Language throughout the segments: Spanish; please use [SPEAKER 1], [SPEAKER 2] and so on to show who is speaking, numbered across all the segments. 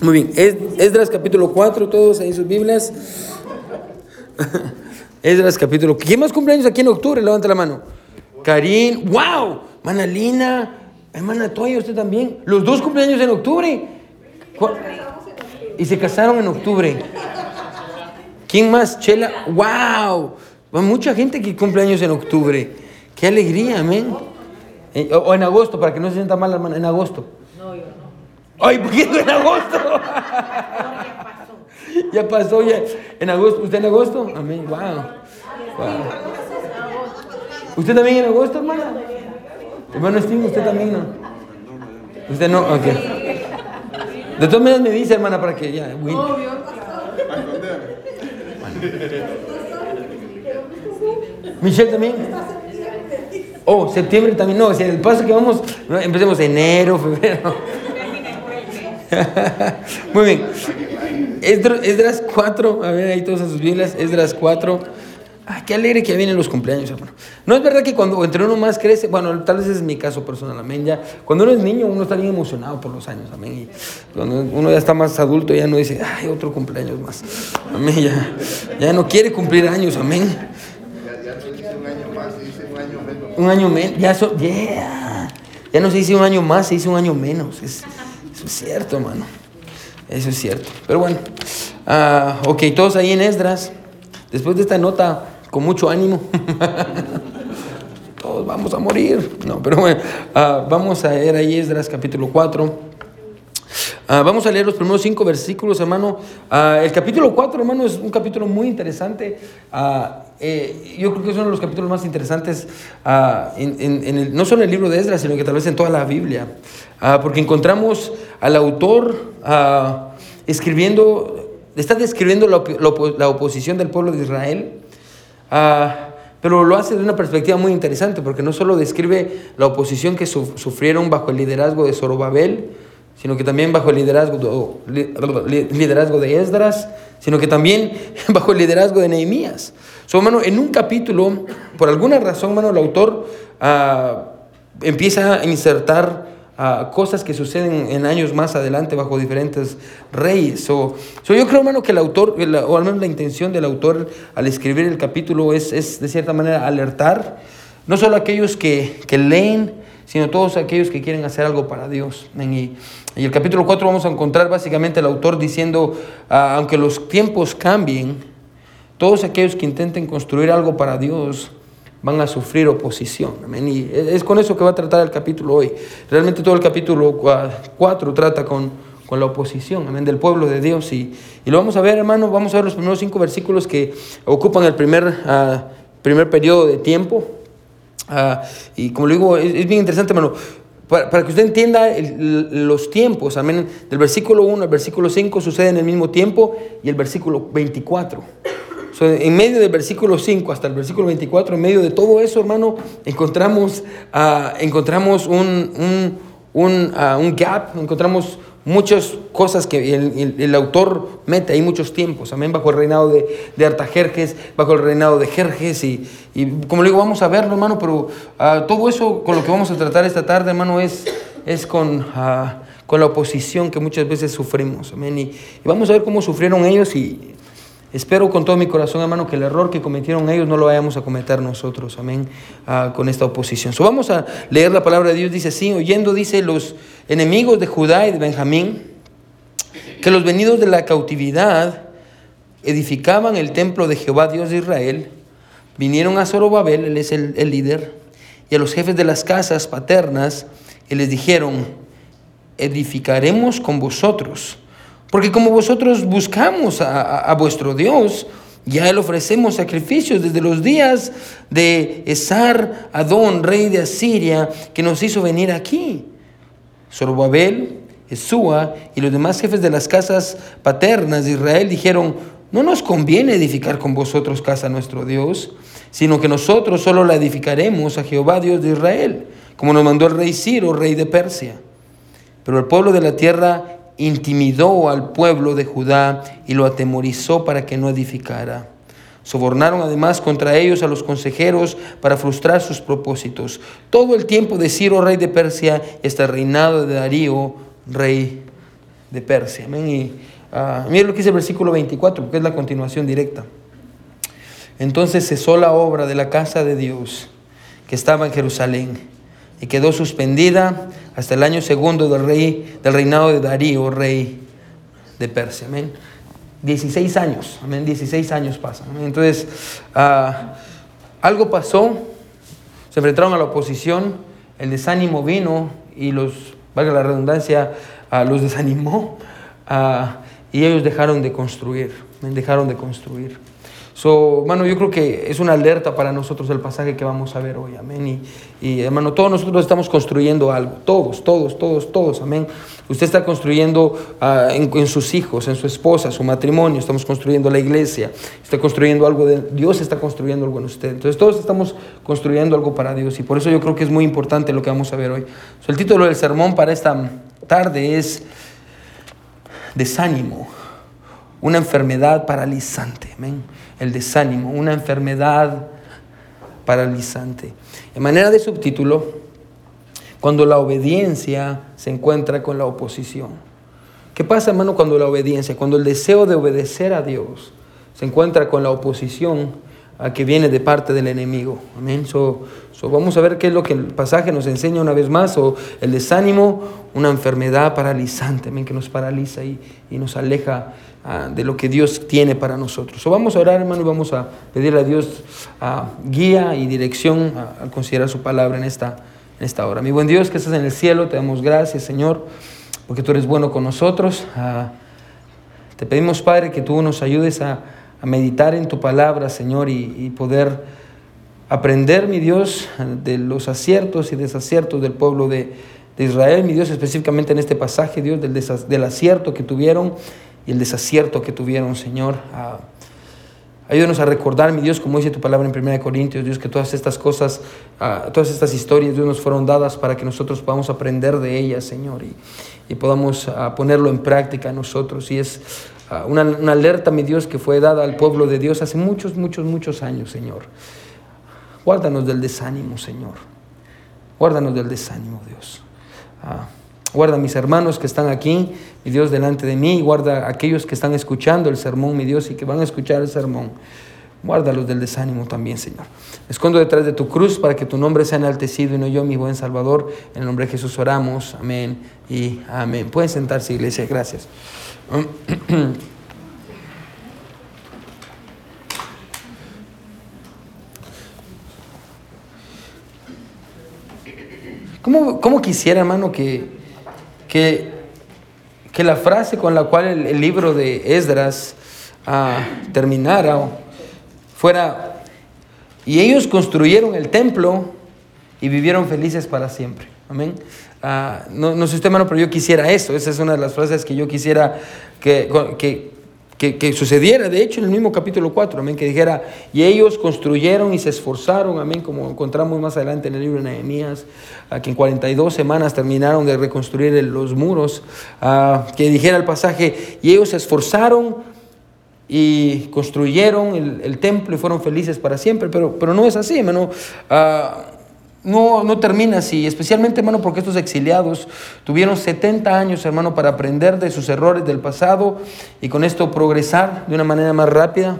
[SPEAKER 1] Muy bien, Es- Esdras capítulo 4, todos ahí sus Biblias. Esdras capítulo. ¿Quién más cumpleaños aquí en octubre? Levanta la mano. Karin, wow, Manalina, hermana Toya, usted también. Los dos cumpleaños en octubre. ¿Cu- Y se casaron en octubre. ¿Quién más? Chela, wow. Hay mucha gente que cumple años en octubre. Qué alegría, amén. Eh, o en agosto, para que no se sienta mal, hermana, en agosto. Ay, ¿por qué en agosto? ya pasó, ya. En agosto, ¿usted en agosto? Amén, wow. wow. ¿Usted también en agosto, hermana? Hermano Steve, ¿usted también no? ¿Usted no? Ok. De todas maneras me dice, hermana, para que ya. Win. Michelle también. Oh, septiembre también. No, o sea, el paso que vamos, empecemos enero, febrero. Muy bien. Esdras, Esdras 4, a ver ahí todas sus Biblias, Esdras 4. Ah, qué alegre que vienen los cumpleaños, hermano. No es verdad que cuando entre uno más crece, bueno, tal vez es mi caso personal, amén. Ya, cuando uno es niño, uno está bien emocionado por los años, amén. Cuando uno ya está más adulto, ya no dice, ay, otro cumpleaños más. Amén, ya, ya no quiere cumplir años, amén.
[SPEAKER 2] Ya, ya no dice un año más, se dice un año menos.
[SPEAKER 1] Un año menos, ya, so- yeah. ya no se dice un año más, se dice un año menos. Es- eso es cierto, hermano. Eso es cierto. Pero bueno, ah, ok, todos ahí en Esdras. Después de esta nota, con mucho ánimo. todos vamos a morir. No, pero bueno, ah, vamos a ver ahí Esdras capítulo 4. Ah, vamos a leer los primeros cinco versículos, hermano. Ah, el capítulo 4, hermano, es un capítulo muy interesante. Ah, eh, yo creo que es uno de los capítulos más interesantes, en, en- en el- no solo en el libro de Esdras, sino que tal vez en toda la Biblia. Porque encontramos al autor escribiendo, está describiendo la, op- la opo- la oposición del pueblo de Israel. Pero lo hace de una perspectiva muy interesante, porque no solo describe la oposición que su- sufrieron bajo el liderazgo de Zorobabel, sino que también bajo el liderazgo de, li- li- liderazgo de Esdras, sino que también bajo el liderazgo de Nehemías. So, hermano, en un capítulo, por alguna razón, hermano, el autor ah, empieza a insertar ah, cosas que suceden en años más adelante bajo diferentes reyes. So, so yo creo, hermano, que el autor, o al menos la intención del autor al escribir el capítulo es, es de cierta manera alertar, no solo a aquellos que, que leen, sino todos aquellos que quieren hacer algo para Dios. Y, y el capítulo 4 vamos a encontrar básicamente el autor diciendo, ah, aunque los tiempos cambien, todos aquellos que intenten construir algo para Dios van a sufrir oposición. Amén. Y es con eso que va a tratar el capítulo hoy. Realmente todo el capítulo 4 trata con, con la oposición amén, del pueblo de Dios. Y, y lo vamos a ver, hermano. Vamos a ver los primeros cinco versículos que ocupan el primer, ah, primer periodo de tiempo. Ah, y como le digo, es, es bien interesante, hermano. Para, para que usted entienda el- los tiempos, amén. Del versículo 1 al versículo 5 suceden el mismo tiempo y el versículo 24. So, en medio del versículo 5 hasta el versículo 24, en medio de todo eso, hermano, encontramos, ah, encontramos un, un, un, ah, un gap, encontramos muchas cosas que el, el- autor mete ahí, muchos tiempos, amén, bajo el reinado de, de Artajerjes, bajo el reinado de Jerjes, y, y como le digo, vamos a verlo, hermano, pero ah, todo eso con lo que vamos a tratar esta tarde, hermano, es, es con, ah, con la oposición que muchas veces sufrimos, amén, y vamos a ver cómo sufrieron ellos y Espero con todo mi corazón, hermano, que el error que cometieron ellos no lo vayamos a cometer nosotros, amén, ah, con esta oposición. So, vamos a leer la palabra de Dios, dice así, oyendo, dice, los enemigos de Judá y de Benjamín, que los venidos de la cautividad edificaban el templo de Jehová, Dios de Israel, vinieron a Zorobabel, él es el, el líder, y a los jefes de las casas paternas, y les dijeron, edificaremos con vosotros. Porque como vosotros buscamos a, a- vuestro Dios, ya le ofrecemos sacrificios desde los días de Esar Adón, rey de Asiria, que nos hizo venir aquí. Zorobabel, Esúa y los demás jefes de las casas paternas de Israel dijeron, no nos conviene edificar con vosotros casa a nuestro Dios, sino que nosotros solo la edificaremos a Jehová Dios de Israel, como nos mandó el rey Ciro, rey de Persia. Pero el pueblo de la tierra intimidó al pueblo de Judá y lo atemorizó para que no edificara. Sobornaron además contra ellos a los consejeros para frustrar sus propósitos. Todo el tiempo de Ciro, rey de Persia, el reinado de Darío, rey de Persia. Amén. Uh, miren lo que dice el versículo 24, porque es la continuación directa. Entonces cesó la obra de la casa de Dios que estaba en Jerusalén y quedó suspendida hasta el año segundo del rey del reinado de Darío, rey de Persia. Amén. 16 años, amén, 16 años pasan. Entonces, uh, algo pasó, se enfrentaron a la oposición, el desánimo vino y los, valga la redundancia, uh, los desanimó uh, y ellos dejaron de construir, dejaron de construir. So, hermano, yo creo que es una alerta para nosotros el pasaje que vamos a ver hoy, amén. Y, y, hermano, todos nosotros estamos construyendo algo, todos, todos, todos, todos, amén. Usted está construyendo uh, en, sus hijos, en su esposa, su matrimonio, estamos construyendo la iglesia, está construyendo algo de Dios, está construyendo algo en usted. Entonces, todos estamos construyendo algo para Dios y por eso yo creo que es muy importante lo que vamos a ver hoy. So, el título del sermón para esta tarde es Desánimo, una enfermedad paralizante, amén el desánimo, una enfermedad paralizante. En manera de subtítulo, cuando la obediencia se encuentra con la oposición. ¿Qué pasa, hermano, cuando la obediencia, cuando el deseo de obedecer a Dios se encuentra con la oposición a que viene de parte del enemigo? Amén. So, so vamos a ver qué es lo que el pasaje nos enseña una vez más. O el desánimo, una enfermedad paralizante, amén, que nos paraliza y, y nos aleja uh, de lo que Dios tiene para nosotros. So, vamos a orar, hermano, y vamos a pedirle a Dios uh, guía y dirección uh, al considerar su palabra en esta, en esta hora. Mi buen Dios que estás en el cielo, te damos gracias, Señor, porque tú eres bueno con nosotros. te pedimos, Padre, que tú nos ayudes a, a meditar en tu palabra, Señor, y, y poder aprender, mi Dios, de los aciertos y desaciertos del pueblo de, de Israel, mi Dios, específicamente en este pasaje, Dios, del, del acierto que tuvieron y el desacierto que tuvieron, Señor. Uh, ayúdanos a recordar, mi Dios, como dice tu palabra en 1 Corintios, Dios, que todas estas cosas, uh, todas estas historias, Dios, nos fueron dadas para que nosotros podamos aprender de ellas, Señor, y, y podamos uh, ponerlo en práctica nosotros. Y es una, una alerta, mi Dios, que fue dada al pueblo de Dios hace muchos, muchos, muchos años, Señor. Guárdanos del desánimo, Señor. Guárdanos del desánimo, Dios. Guarda a mis hermanos que están aquí, mi Dios, delante de mí. Guarda a aquellos que están escuchando el sermón, mi Dios, y que van a escuchar el sermón. Guárdalos del desánimo también, Señor. Escondo detrás de tu cruz para que tu nombre sea enaltecido y no yo, mi buen Salvador. En el nombre de Jesús oramos. Amén y amén. Pueden sentarse, iglesia. Gracias. ¿Cómo, cómo quisiera, hermano, que, que, que, la frase con la cual el, libro de Esdras uh, terminara fuera, y ellos construyeron el templo y vivieron felices para siempre? Amén. Uh, no, no sé usted, hermano, pero yo quisiera eso. Esa es una de las frases que yo quisiera que, que, que, sucediera, de hecho, en el mismo capítulo 4, amén, que dijera, y ellos construyeron y se esforzaron, amén, como encontramos más adelante en el libro de Nehemías, que en 42 semanas terminaron de reconstruir los muros, uh, que dijera el pasaje, y ellos se esforzaron y construyeron el, el, templo y fueron felices para siempre, pero, pero no es así, hermano. Uh, no, no termina así, especialmente, hermano, porque estos exiliados tuvieron 70 años, hermano, para aprender de sus errores del pasado y con esto progresar de una manera más rápida.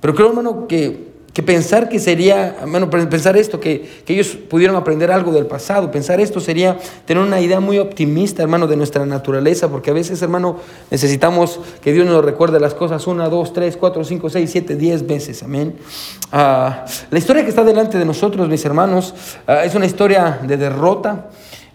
[SPEAKER 1] Pero creo, hermano, que que pensar que sería, bueno, pensar esto, que, que, ellos pudieron aprender algo del pasado, pensar esto sería tener una idea muy optimista, hermano, de nuestra naturaleza, porque a veces, hermano, necesitamos que Dios nos recuerde las cosas una, dos, tres, cuatro, cinco, seis, siete, diez veces, amén. Uh, la historia que está delante de nosotros, mis hermanos, uh, es una historia de derrota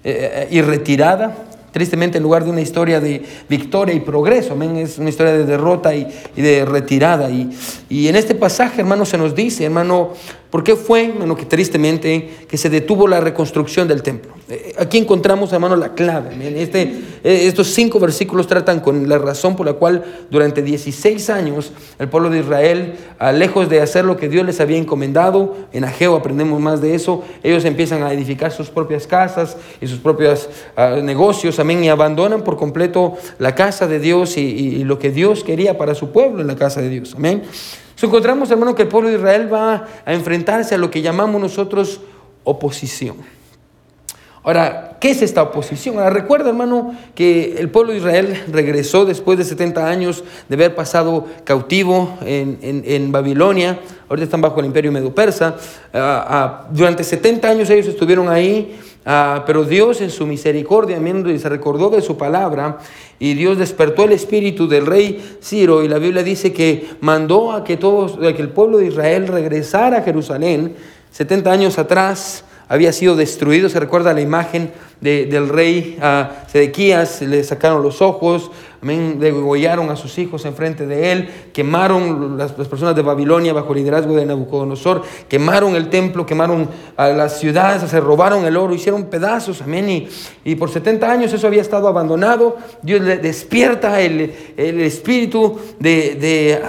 [SPEAKER 1] eh, y retirada, Tristemente, en lugar de una historia de victoria y progreso, amén, es una historia de derrota y, de retirada. Y, y, en este pasaje, hermano, se nos dice, hermano, ¿por qué fue, hermano, que tristemente que se detuvo la reconstrucción del templo? Aquí encontramos, hermano, la clave. Este, estos cinco versículos tratan con la razón por la cual durante 16 años el pueblo de Israel, lejos de hacer lo que Dios les había encomendado, en Ageo aprendemos más de eso, ellos empiezan a edificar sus propias casas y sus propios uh, negocios, amén, y abandonan por completo la casa de Dios y, lo que Dios quería para su pueblo en la casa de Dios, amén. Encontramos, hermano, que el pueblo de Israel va a enfrentarse a lo que llamamos nosotros oposición. Ahora, ¿qué es esta oposición? Ahora, recuerda, hermano, que el pueblo de Israel regresó después de 70 años de haber pasado cautivo en, en, Babilonia. Ahorita están bajo el imperio medo-persa. Ah, ah, durante 70 años ellos estuvieron ahí, ah, pero Dios en su misericordia se recordó de su palabra y Dios despertó el espíritu del rey Ciro y la Biblia dice que mandó a que, todos, a que el pueblo de Israel regresara a Jerusalén 70 años atrás había sido destruido. Se recuerda la imagen del rey uh, Sedequías, le sacaron los ojos, amén, degollaron a sus hijos enfrente de él, quemaron las, personas de Babilonia bajo el liderazgo de Nabucodonosor, quemaron el templo, quemaron a las ciudades, se robaron el oro, hicieron pedazos, amén. Y, por 70 años eso había estado abandonado. Dios le despierta el, espíritu de,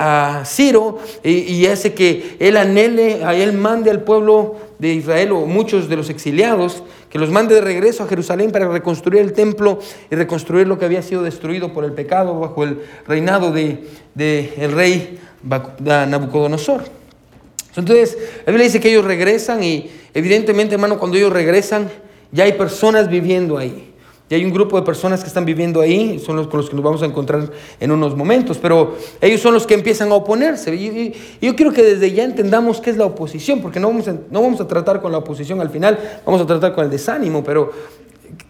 [SPEAKER 1] Ciro y, y hace que él anhele, a él mande al pueblo de Israel o muchos de los exiliados, que los mande de regreso a Jerusalén para reconstruir el templo y reconstruir lo que había sido destruido por el pecado bajo el reinado del de, el rey Nabucodonosor. Entonces, la Biblia dice que ellos regresan y evidentemente, hermano, cuando ellos regresan, ya hay personas viviendo ahí. Y hay un grupo de personas que están viviendo ahí, son los con los que nos vamos a encontrar en unos momentos, pero ellos son los que empiezan a oponerse. Y, yo quiero que desde ya entendamos qué es la oposición, porque no vamos, a, no vamos a tratar con la oposición al final, vamos a tratar con el desánimo, pero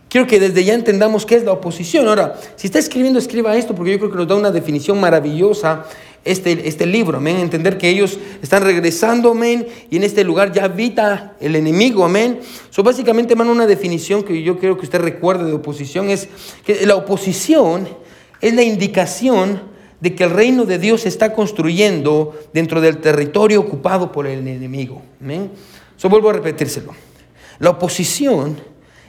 [SPEAKER 1] quiero que desde ya entendamos qué es la oposición. Ahora, si está escribiendo, escriba esto, porque yo creo que nos da una definición maravillosa este, este libro, amén. Entender que ellos están regresando, amén, y en este lugar ya habita el enemigo, amén. So, básicamente, hermano, una definición que yo quiero que usted recuerde de oposición es que la oposición es la indicación de que el reino de Dios se está construyendo dentro del territorio ocupado por el enemigo, amén. So, vuelvo a repetírselo. La oposición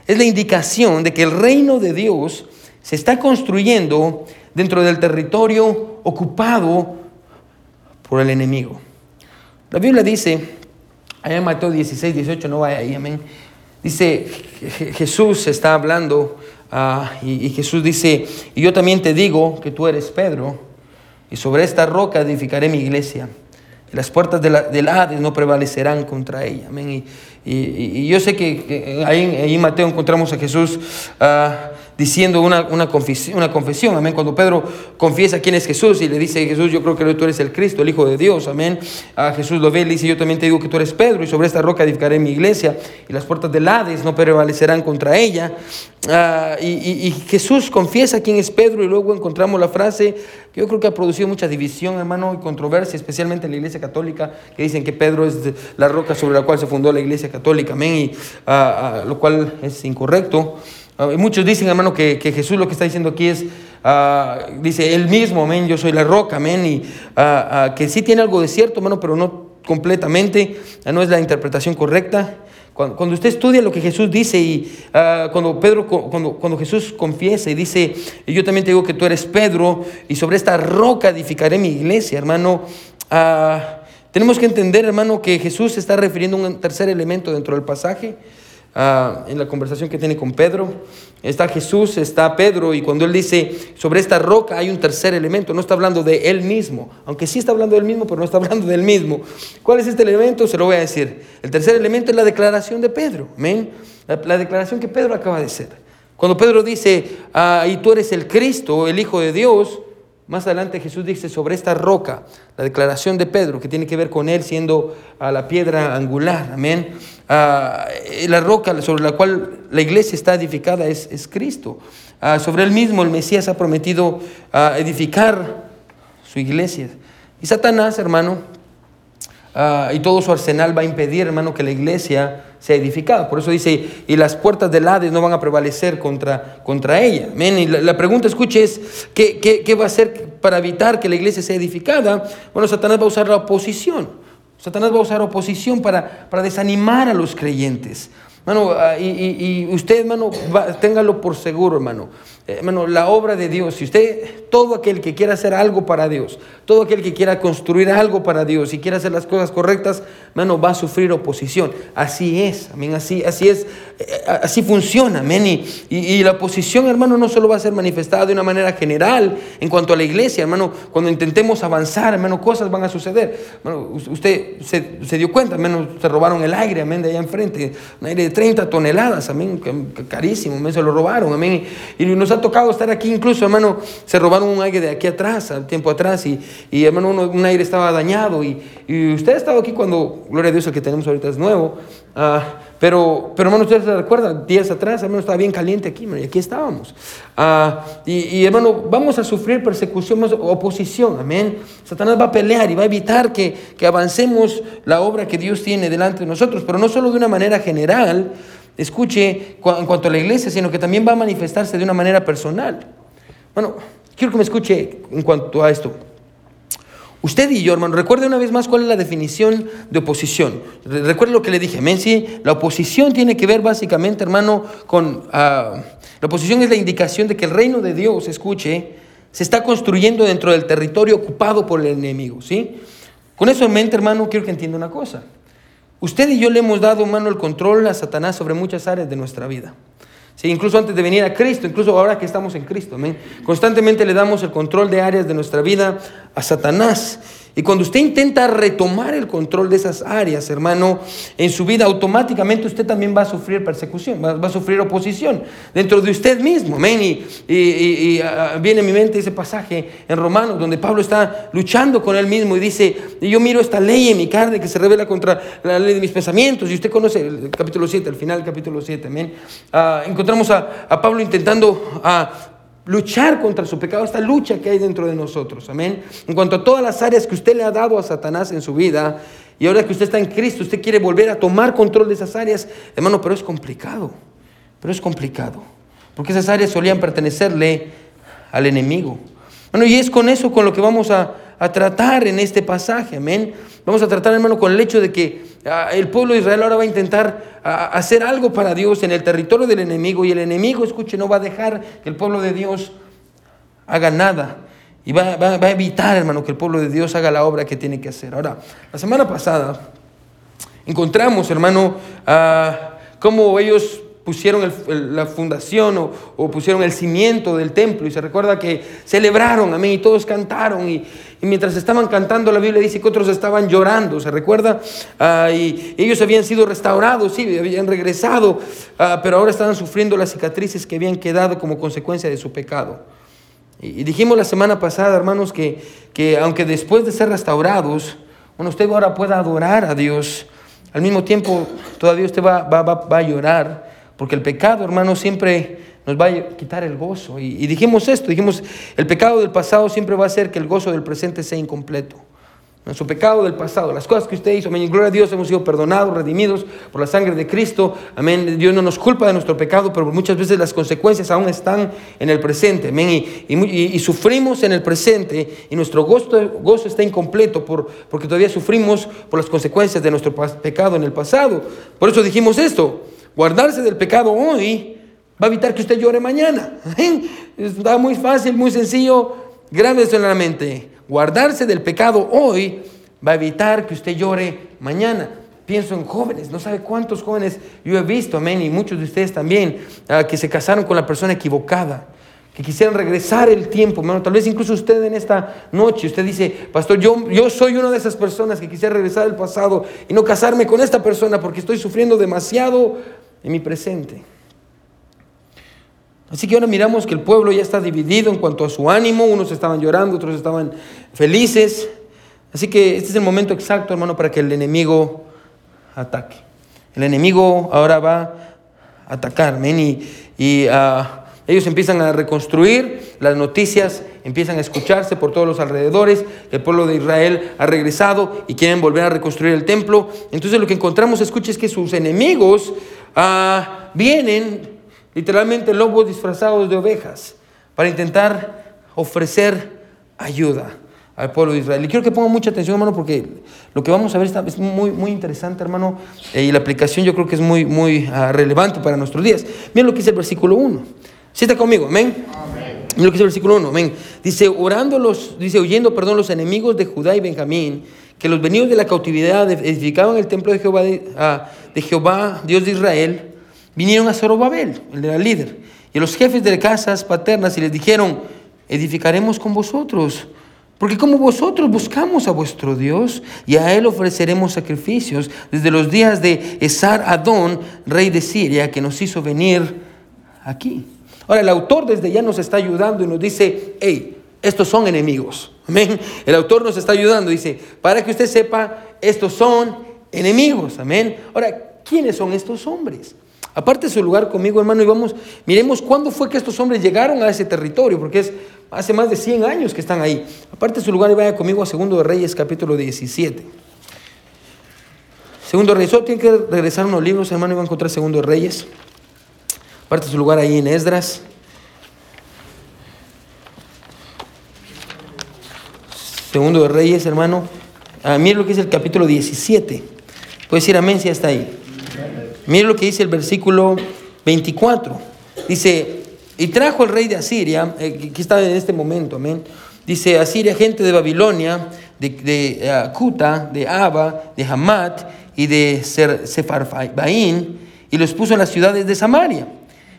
[SPEAKER 1] es la indicación de que el reino de Dios se está construyendo dentro del territorio ocupado por el enemigo. La Biblia dice, allá en Mateo 16, 18, no vaya ahí, amén. Dice, Jesús está hablando ah, y, Jesús dice, y yo también te digo que tú eres Pedro, y sobre esta roca edificaré mi iglesia. Y las puertas de la, del Hades no prevalecerán contra ella. Amén. Y, yo sé que, ahí, ahí, en Mateo encontramos a Jesús ah, diciendo una, una, confesión, una confesión, amén. Cuando Pedro confiesa quién es Jesús y le dice, Jesús, yo creo que tú eres el Cristo, el Hijo de Dios, amén. A Jesús lo ve y le dice, yo también te digo que tú eres Pedro y sobre esta roca edificaré mi iglesia y las puertas del Hades no prevalecerán contra ella. Ah, y, Jesús confiesa quién es Pedro y luego encontramos la frase que yo creo que ha producido mucha división, hermano, y controversia, especialmente en la iglesia católica, que dicen que Pedro es la roca sobre la cual se fundó la iglesia católica, amén, y, ah, lo cual es incorrecto. Ah, muchos dicen, hermano, que, Jesús lo que está diciendo aquí es, ah, dice, él mismo, amén, yo soy la roca, amén, y ah, que sí tiene algo de cierto, hermano, pero no completamente, no es la interpretación correcta. Cuando, usted estudia lo que Jesús dice y cuando, Pedro, cuando, cuando Jesús confiesa y dice, yo también te digo que tú eres Pedro y sobre esta roca edificaré mi iglesia, hermano, tenemos que entender, hermano, que Jesús está refiriendo a un tercer elemento dentro del pasaje. Ah, en la conversación que tiene con Pedro. Está Jesús, está Pedro, y cuando él dice sobre esta roca hay un tercer elemento, no está hablando de él mismo, aunque sí está hablando del mismo, pero no está hablando del mismo. ¿Cuál es este elemento? Se lo voy a decir. El tercer elemento es la declaración de Pedro, amén. La, declaración que Pedro acaba de hacer. Cuando Pedro dice, ah, y tú eres el Cristo, el Hijo de Dios, más adelante Jesús dice sobre esta roca, la declaración de Pedro, que tiene que ver con él siendo a la piedra angular, amén. Ah, la roca sobre la cual la iglesia está edificada es, es Cristo. Ah, sobre él mismo el Mesías ha prometido ah, edificar su iglesia. Y Satanás, hermano, y todo su arsenal va a impedir, hermano, que la iglesia sea edificada. Por eso dice, y las puertas del Hades no van a prevalecer contra, contra ella. Y la, pregunta, escuche, es, ¿qué, ¿qué, qué, va a hacer para evitar que la iglesia sea edificada? Bueno, Satanás va a usar la oposición. Satanás va a usar oposición para, para desanimar a los creyentes. Mano, ah, y, y, usted, hermano, téngalo por seguro, hermano. Eh, hermano, la obra de Dios, si usted, todo aquel que quiera hacer algo para Dios, todo aquel que quiera construir algo para Dios y quiera hacer las cosas correctas, hermano, va a sufrir oposición. Así es, amén, así, así es, eh, así funciona, amén. Y, y, la oposición, hermano, no solo va a ser manifestada de una manera general en cuanto a la iglesia, hermano, cuando intentemos avanzar, hermano, cosas van a suceder. Usted se, se dio cuenta, hermano, se robaron el aire, amén, de allá enfrente, un aire de 30 toneladas, amén, carísimo, se lo robaron, amén. Y nos ha tocado estar aquí, incluso, hermano, se robaron un aire de aquí atrás, al tiempo atrás, y, y hermano, un aire estaba dañado. Y, y, usted ha estado aquí cuando, gloria a Dios, el que tenemos ahorita es nuevo. Uh, pero, pero hermano, usted se recuerda, días atrás, hermano, estaba bien caliente aquí, y aquí estábamos. Uh, y, y, hermano, vamos a sufrir persecución, oposición, amén. Satanás va a pelear y va a evitar que, que avancemos la obra que Dios tiene delante de nosotros, pero no solo de una manera general, escuche en cuanto a la iglesia, sino que también va a manifestarse de una manera personal. Bueno, quiero que me escuche en cuanto a esto. Usted y yo, hermano, recuerde una vez más cuál es la definición de oposición. Recuerde lo que le dije, Mensi, la oposición tiene que ver básicamente, hermano, con... Uh, la oposición es la indicación de que el reino de Dios, escuche, se está construyendo dentro del territorio ocupado por el enemigo, ¿sí? Con eso en mente, hermano, quiero que entienda una cosa. Usted y yo le hemos dado, mano el control a Satanás sobre muchas áreas de nuestra vida. Sí, incluso antes de venir a Cristo, incluso ahora que estamos en Cristo. Constantemente le damos el control de áreas de nuestra vida a Satanás. Y cuando usted intenta retomar el control de esas áreas, hermano, en su vida, automáticamente usted también va a sufrir persecución, va, a sufrir oposición dentro de usted mismo. Amén. Y, ah, viene a mi mente ese pasaje en Romanos donde Pablo está luchando con él mismo y dice, yo miro esta ley en mi carne que se revela contra la ley de mis pensamientos. Y usted conoce el capítulo 7, al final del capítulo 7. Amén. Ah, encontramos a, Pablo intentando ah, luchar contra su pecado, esta lucha que hay dentro de nosotros. Amén. En cuanto a todas las áreas que usted le ha dado a Satanás en su vida, y ahora que usted está en Cristo, usted quiere volver a tomar control de esas áreas, hermano, pero es complicado. Pero es complicado. Porque esas áreas solían pertenecerle al enemigo. Bueno, y es con eso con lo que vamos a, a tratar en este pasaje. Amén. Vamos a tratar, hermano, con el hecho de que ah, el pueblo de Israel ahora va a intentar ah, hacer algo para Dios en el territorio del enemigo y el enemigo, escuche, no va a dejar que el pueblo de Dios haga nada. Y va, a evitar, hermano, que el pueblo de Dios haga la obra que tiene que hacer. Ahora, la semana pasada encontramos, hermano, uh, cómo ellos pusieron la fundación o, pusieron el cimiento del templo y se recuerda que celebraron, amén, y todos cantaron y, mientras estaban cantando la Biblia dice que otros estaban llorando, se recuerda, ah, y ellos habían sido restaurados, sí, habían regresado, ah, pero ahora estaban sufriendo las cicatrices que habían quedado como consecuencia de su pecado. Y, dijimos la semana pasada, hermanos, que, que aunque después de ser restaurados, bueno, usted ahora pueda adorar a Dios, al mismo tiempo todavía usted va, va, va, va a llorar porque el pecado, hermano, siempre nos va a quitar el gozo. Y, dijimos esto, dijimos, el pecado del pasado siempre va a hacer que el gozo del presente sea incompleto. Nuestro pecado del pasado, las cosas que usted hizo, amén, gloria a Dios, hemos sido perdonados, redimidos por la sangre de Cristo, amén, Dios no nos culpa de nuestro pecado, pero muchas veces las consecuencias aún están en el presente, amén, y, sufrimos en el presente, y nuestro gozo, gozo está incompleto por, porque todavía sufrimos por las consecuencias de nuestro pecado en el pasado. Por eso dijimos esto, Guardarse del pecado hoy va a evitar que usted llore mañana. Está muy fácil, muy sencillo. Grábese en la mente. Guardarse del pecado hoy va a evitar que usted llore mañana. Pienso en jóvenes, no sabe cuántos jóvenes yo he visto, amén, y muchos de ustedes también, ah, que se casaron con la persona equivocada que quisieran regresar el tiempo, hermano. Tal vez incluso usted en esta noche, usted dice, pastor, yo, yo soy una de esas personas que quisiera regresar al pasado y no casarme con esta persona porque estoy sufriendo demasiado en mi presente. Así que ahora miramos que el pueblo ya está dividido en cuanto a su ánimo, unos estaban llorando, otros estaban felices. Así que este es el momento exacto, hermano, para que el enemigo ataque. El enemigo ahora va a atacar, y, y uh, ellos empiezan a reconstruir, las noticias empiezan a escucharse por todos los alrededores, el pueblo de Israel ha regresado y quieren volver a reconstruir el templo. Entonces lo que encontramos, escucha, es que sus enemigos ah, vienen literalmente lobos disfrazados de ovejas para intentar ofrecer ayuda al pueblo de Israel. Y quiero que pongan mucha atención, hermano, porque lo que vamos a ver es muy, muy interesante, hermano, eh, y la aplicación yo creo que es muy, muy ah, relevante para nuestros días. Miren lo que dice el versículo 1. ¿Sí está conmigo? Amén. Mira lo que dice el versículo 1, amén. Dice, orando los, dice, oyendo, perdón, los enemigos de Judá y Benjamín, que los venidos de la cautividad edificaban el templo de Jehová, de, ah, de Jehová, Dios de Israel, vinieron a Zorobabel, el era líder, y a los jefes de casas paternas y les dijeron, edificaremos con vosotros, porque como vosotros buscamos a vuestro Dios y a Él ofreceremos sacrificios desde los días de Esar Adón, rey de Siria, que nos hizo venir aquí. Ahora, el autor desde ya nos está ayudando y nos dice, hey, estos son enemigos. Amén. El autor nos está ayudando, dice, para que usted sepa, estos son enemigos. Amén. Ahora, ¿quiénes son estos hombres? Aparte su lugar conmigo, hermano, y vamos, miremos cuándo fue que estos hombres llegaron a ese territorio, porque es hace más de 100 años que están ahí. Aparte su lugar, y vaya conmigo a Segundo de Reyes, capítulo 17. Segundo de Reyes, solo tiene que regresar unos libros, hermano, y va a encontrar Segundo de Reyes. Aparte su lugar ahí en Esdras. Segundo de Reyes, hermano. Ah, mire lo que dice el capítulo 17. Puede decir amén si está ahí. Mire lo que dice el versículo 24. Dice, y trajo el rey de Asiria, eh, que está en este momento, amén. Dice, Asiria, gente de Babilonia, de, de Cuta, de Aba, de Hamat y de Sefarbaín, y los puso en las ciudades de Samaria,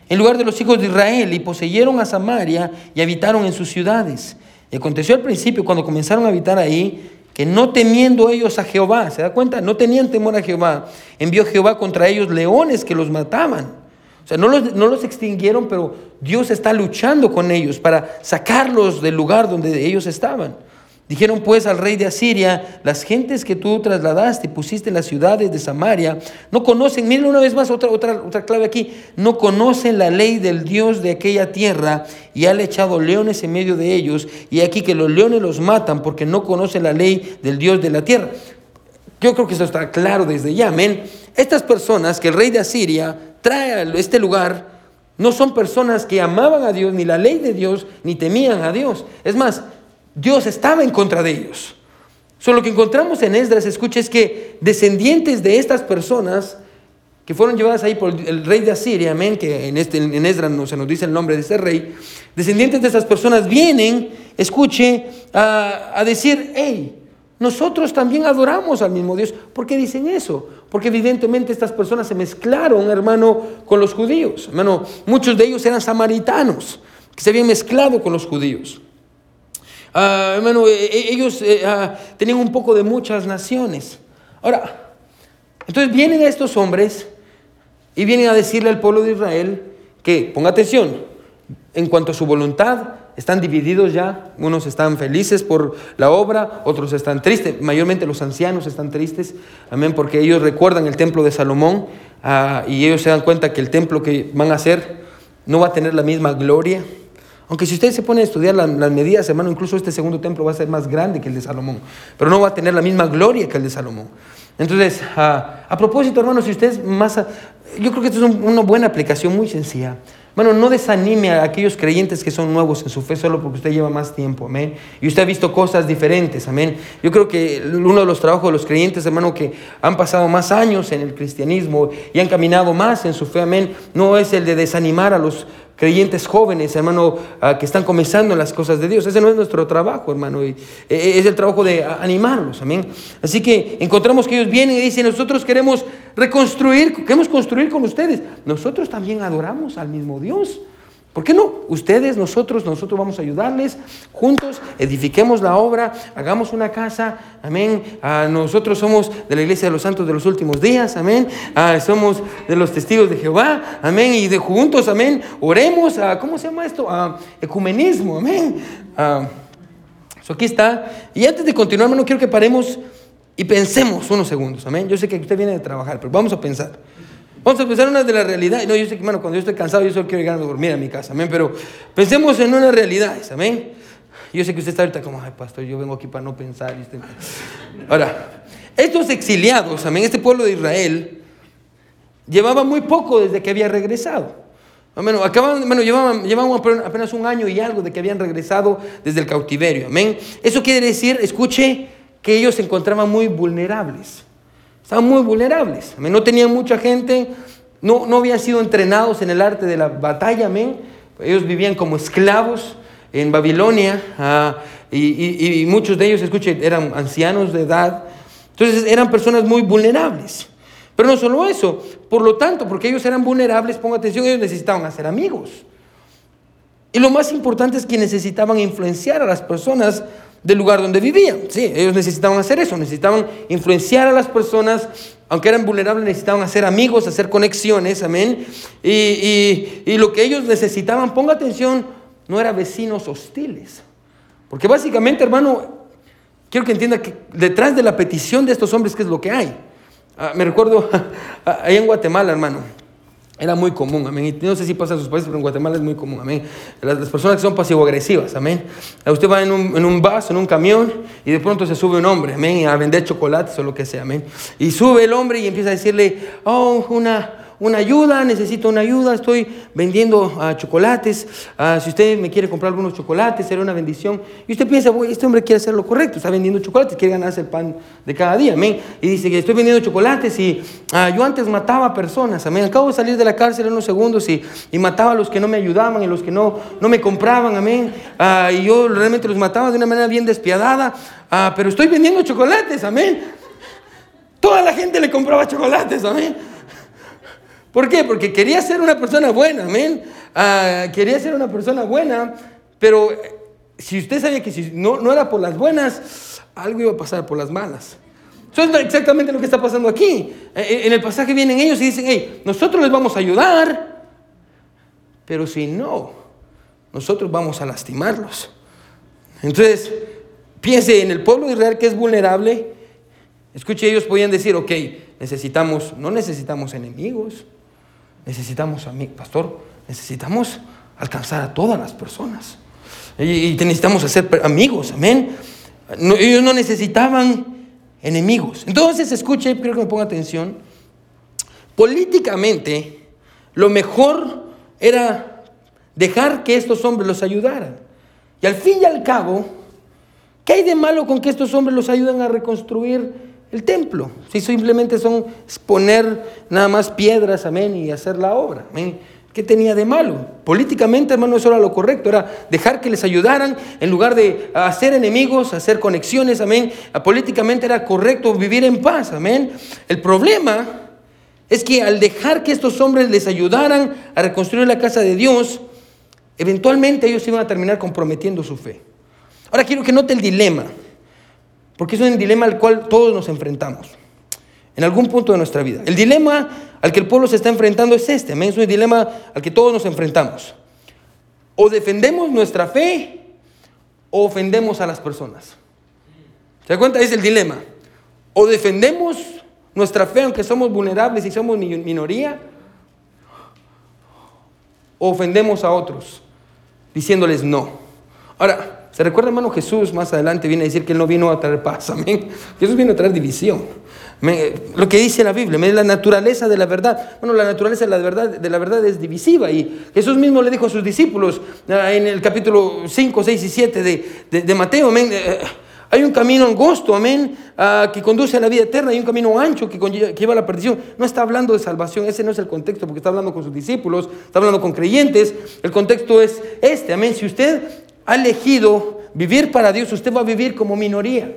[SPEAKER 1] en lugar de los hijos de Israel, y poseyeron a Samaria y habitaron en sus ciudades. Y aconteció al principio, cuando comenzaron a habitar ahí, que no temiendo ellos a Jehová, ¿se da cuenta? No tenían temor a Jehová. Envió Jehová contra ellos leones que los mataban. O sea, no los, no los extinguieron, pero Dios está luchando con ellos para sacarlos del lugar donde ellos estaban. Dijeron pues al rey de Asiria, las gentes que tú trasladaste pusiste en las ciudades de Samaria, no conocen, miren una vez más otra, otra, otra clave aquí, no conocen la ley del Dios de aquella tierra y han echado leones en medio de ellos y aquí que los leones los matan porque no conocen la ley del Dios de la tierra. Yo creo que eso está claro desde ya, amén. Estas personas que el rey de Asiria trae a este lugar, no son personas que amaban a Dios, ni la ley de Dios, ni temían a Dios. Es más, Dios estaba en contra de ellos. Solo lo que encontramos en Esdras, escucha, es que descendientes de estas personas que fueron llevadas ahí por el rey de Asiria, amén, que en, este, en Esdras no se nos dice el nombre de ese rey, descendientes de estas personas vienen, escuche, a, a decir, hey, nosotros también adoramos al mismo Dios. ¿Por qué dicen eso? Porque evidentemente estas personas se mezclaron, hermano, con los judíos. Hermano, muchos de ellos eran samaritanos, que se habían mezclado con los judíos. Ah, hermano, e, e, ellos eh, ah, tenían un poco de muchas naciones. Ahora, entonces vienen estos hombres y vienen a decirle al pueblo de Israel que, ponga atención, en cuanto a su voluntad, están divididos ya. Unos están felices por la obra, otros están tristes. Mayormente los ancianos están tristes, amén, porque ellos recuerdan el templo de Salomón ah, y ellos se dan cuenta que el templo que van a hacer no va a tener la misma gloria. Aunque si ustedes se ponen a estudiar las, medidas, hermano, incluso este segundo templo va a ser más grande que el de Salomón, pero no va a tener la misma gloria que el de Salomón. Entonces, a propósito, hermano, si ustedes más... yo creo que esto es una buena aplicación, muy sencilla. Bueno, no desanime a aquellos creyentes que son nuevos en su fe solo porque usted lleva más tiempo, amén. Y usted ha visto cosas diferentes, amén. Yo creo que uno de los trabajos de los creyentes, hermano, que han pasado más años en el cristianismo y han caminado más en su fe, amén, no es el de desanimar a los creyentes jóvenes, hermano, que están comenzando en las cosas de Dios. Ese no es nuestro trabajo, hermano. Eh, es el trabajo de animarlos, amén. Así que encontramos que ellos vienen y dicen, nosotros queremos reconstruir, queremos construir con ustedes. Nosotros también adoramos al mismo Dios. ¿Por qué no? Ustedes, nosotros, nosotros vamos a ayudarles, juntos edifiquemos la obra, hagamos una casa, amén. Ah, nosotros somos de la iglesia de los santos de los últimos días, amén. Ah, somos de los testigos de Jehová, amén. Y de juntos, amén, oremos, a, ¿cómo se llama esto? A ecumenismo, amén. Ah, aquí está. Y antes de continuar, hermano, quiero que paremos y pensemos unos segundos, amén. Yo sé que usted viene de trabajar, pero vamos a pensar. Vamos a pensar en una de las realidades. No, yo sé que, cuando yo estoy cansado, yo solo quiero llegar a dormir a mi casa, amén. Pero pensemos en una realidad, amén. Yo sé que usted está ahorita como, ay, pastor, yo vengo aquí para no pensar. Ahora, estos exiliados, amén, este pueblo de Israel, llevaba muy poco desde que había regresado. Amén. Acababan, bueno, llevaban, llevaban apenas un año y algo de que habían regresado desde el cautiverio. Amén. Eso quiere decir, escuche, que ellos se encontraban muy vulnerables. Estaban muy vulnerables. No tenían mucha gente, no, no habían sido entrenados en el arte de la batalla, amén. Ellos vivían como esclavos en Babilonia ah, y, muchos de ellos, escuche, eran ancianos de edad. Entonces eran personas muy vulnerables. Pero no solo eso, por lo tanto, porque ellos eran vulnerables, ponga atención, ellos necesitaban hacer amigos. Y lo más importante es que necesitaban influenciar a las personas del lugar donde vivían. Sí, ellos necesitaban hacer eso, necesitaban influenciar a las personas, aunque eran vulnerables, necesitaban hacer amigos, hacer conexiones, amén. Y, y- y lo que ellos necesitaban, ponga atención, no era vecinos hostiles. Porque básicamente, hermano, quiero que entienda que detrás de la petición de estos hombres, ¿qué es lo que hay? Ah, me recuerdo allá en Guatemala, hermano. Era muy común, amén. Y no sé si pasa en sus países, pero en Guatemala es muy común, amén. Las, las personas que son pasivo-agresivas, amén. Ah, Usted va en un, en un bus, en un camión, y de pronto se sube un hombre, amén, a vender chocolates o lo que sea, amén. Y sube el hombre y empieza a decirle, oh, una, una ayuda, necesito una ayuda, estoy vendiendo ah, chocolates, ah, si usted me quiere comprar algunos chocolates, será una bendición. Y usted piensa, "Bueno, este hombre quiere hacer lo correcto, está vendiendo chocolates, quiere ganarse el pan de cada día, amén. Y dice que estoy vendiendo chocolates y ah, yo antes mataba personas, amén. Acabo de salir de la cárcel en unos segundos y, y mataba a los que no me ayudaban y los que no, no me compraban, amén. Y yo realmente los mataba de una manera bien despiadada, pero estoy vendiendo chocolates, amén. Toda la gente le compraba chocolates, amén. ¿Por qué? Porque quería ser una persona buena, amén. Ah, quería ser una persona buena, pero eh, si usted sabía que si no, no era por las buenas, algo iba a pasar por las malas. Eso es exactamente lo que está pasando aquí. Eh, En el pasaje vienen ellos y dicen, hey, nosotros les vamos a ayudar, pero si no, nosotros vamos a lastimarlos. Entonces, piense en el pueblo de Israel que es vulnerable. Escuche, ellos podían decir, ok, necesitamos, no necesitamos enemigos, necesitamos amigos, pastor, necesitamos alcanzar a todas las personas. Y, necesitamos hacer amigos, amén. No, ellos no necesitaban enemigos. Entonces, escuche, quiero que me ponga atención. Políticamente, lo mejor era dejar que estos hombres los ayudaran. Y al fin y al cabo, ¿qué hay de malo con que estos hombres los ayuden a reconstruir el templo? Si simplemente son poner nada más piedras, amén, y hacer la obra, amén. ¿Qué tenía de malo? Políticamente, hermano, eso era lo correcto, era dejar que les ayudaran en lugar de hacer enemigos, hacer conexiones, amén. Políticamente era correcto vivir en paz, amén. El problema es que al dejar que estos hombres les ayudaran a reconstruir la casa de Dios, eventualmente ellos iban a terminar comprometiendo su fe. Ahora quiero que note el dilema, porque es un dilema al cual todos nos enfrentamos en algún punto de nuestra vida. El dilema al que el pueblo se está enfrentando es este, es un dilema al que todos nos enfrentamos. O defendemos nuestra fe o ofendemos a las personas. ¿Se da cuenta? Es el dilema. O defendemos nuestra fe aunque somos vulnerables y somos mi- minoría, o ofendemos a otros diciéndoles no. Ahora, ¿se recuerda, hermano? Jesús más adelante viene a decir que Él no vino a traer paz, amén. Jesús vino a traer división. Amén. Lo que dice la Biblia, amén, la naturaleza de la verdad. Bueno, la naturaleza de la verdad, de la verdad es divisiva y Jesús mismo le dijo a sus discípulos ah, en el capítulo 5, 6 y 7 de, de- Mateo, amén. eh, hay un camino angosto, amén, ah, que conduce a la vida eterna. Hay un camino ancho que, que lleva a la perdición. No está hablando de salvación, ese no es el contexto, porque está hablando con sus discípulos, está hablando con creyentes. El contexto es este, amén. Si usted ha elegido vivir para Dios, usted va a vivir como minoría.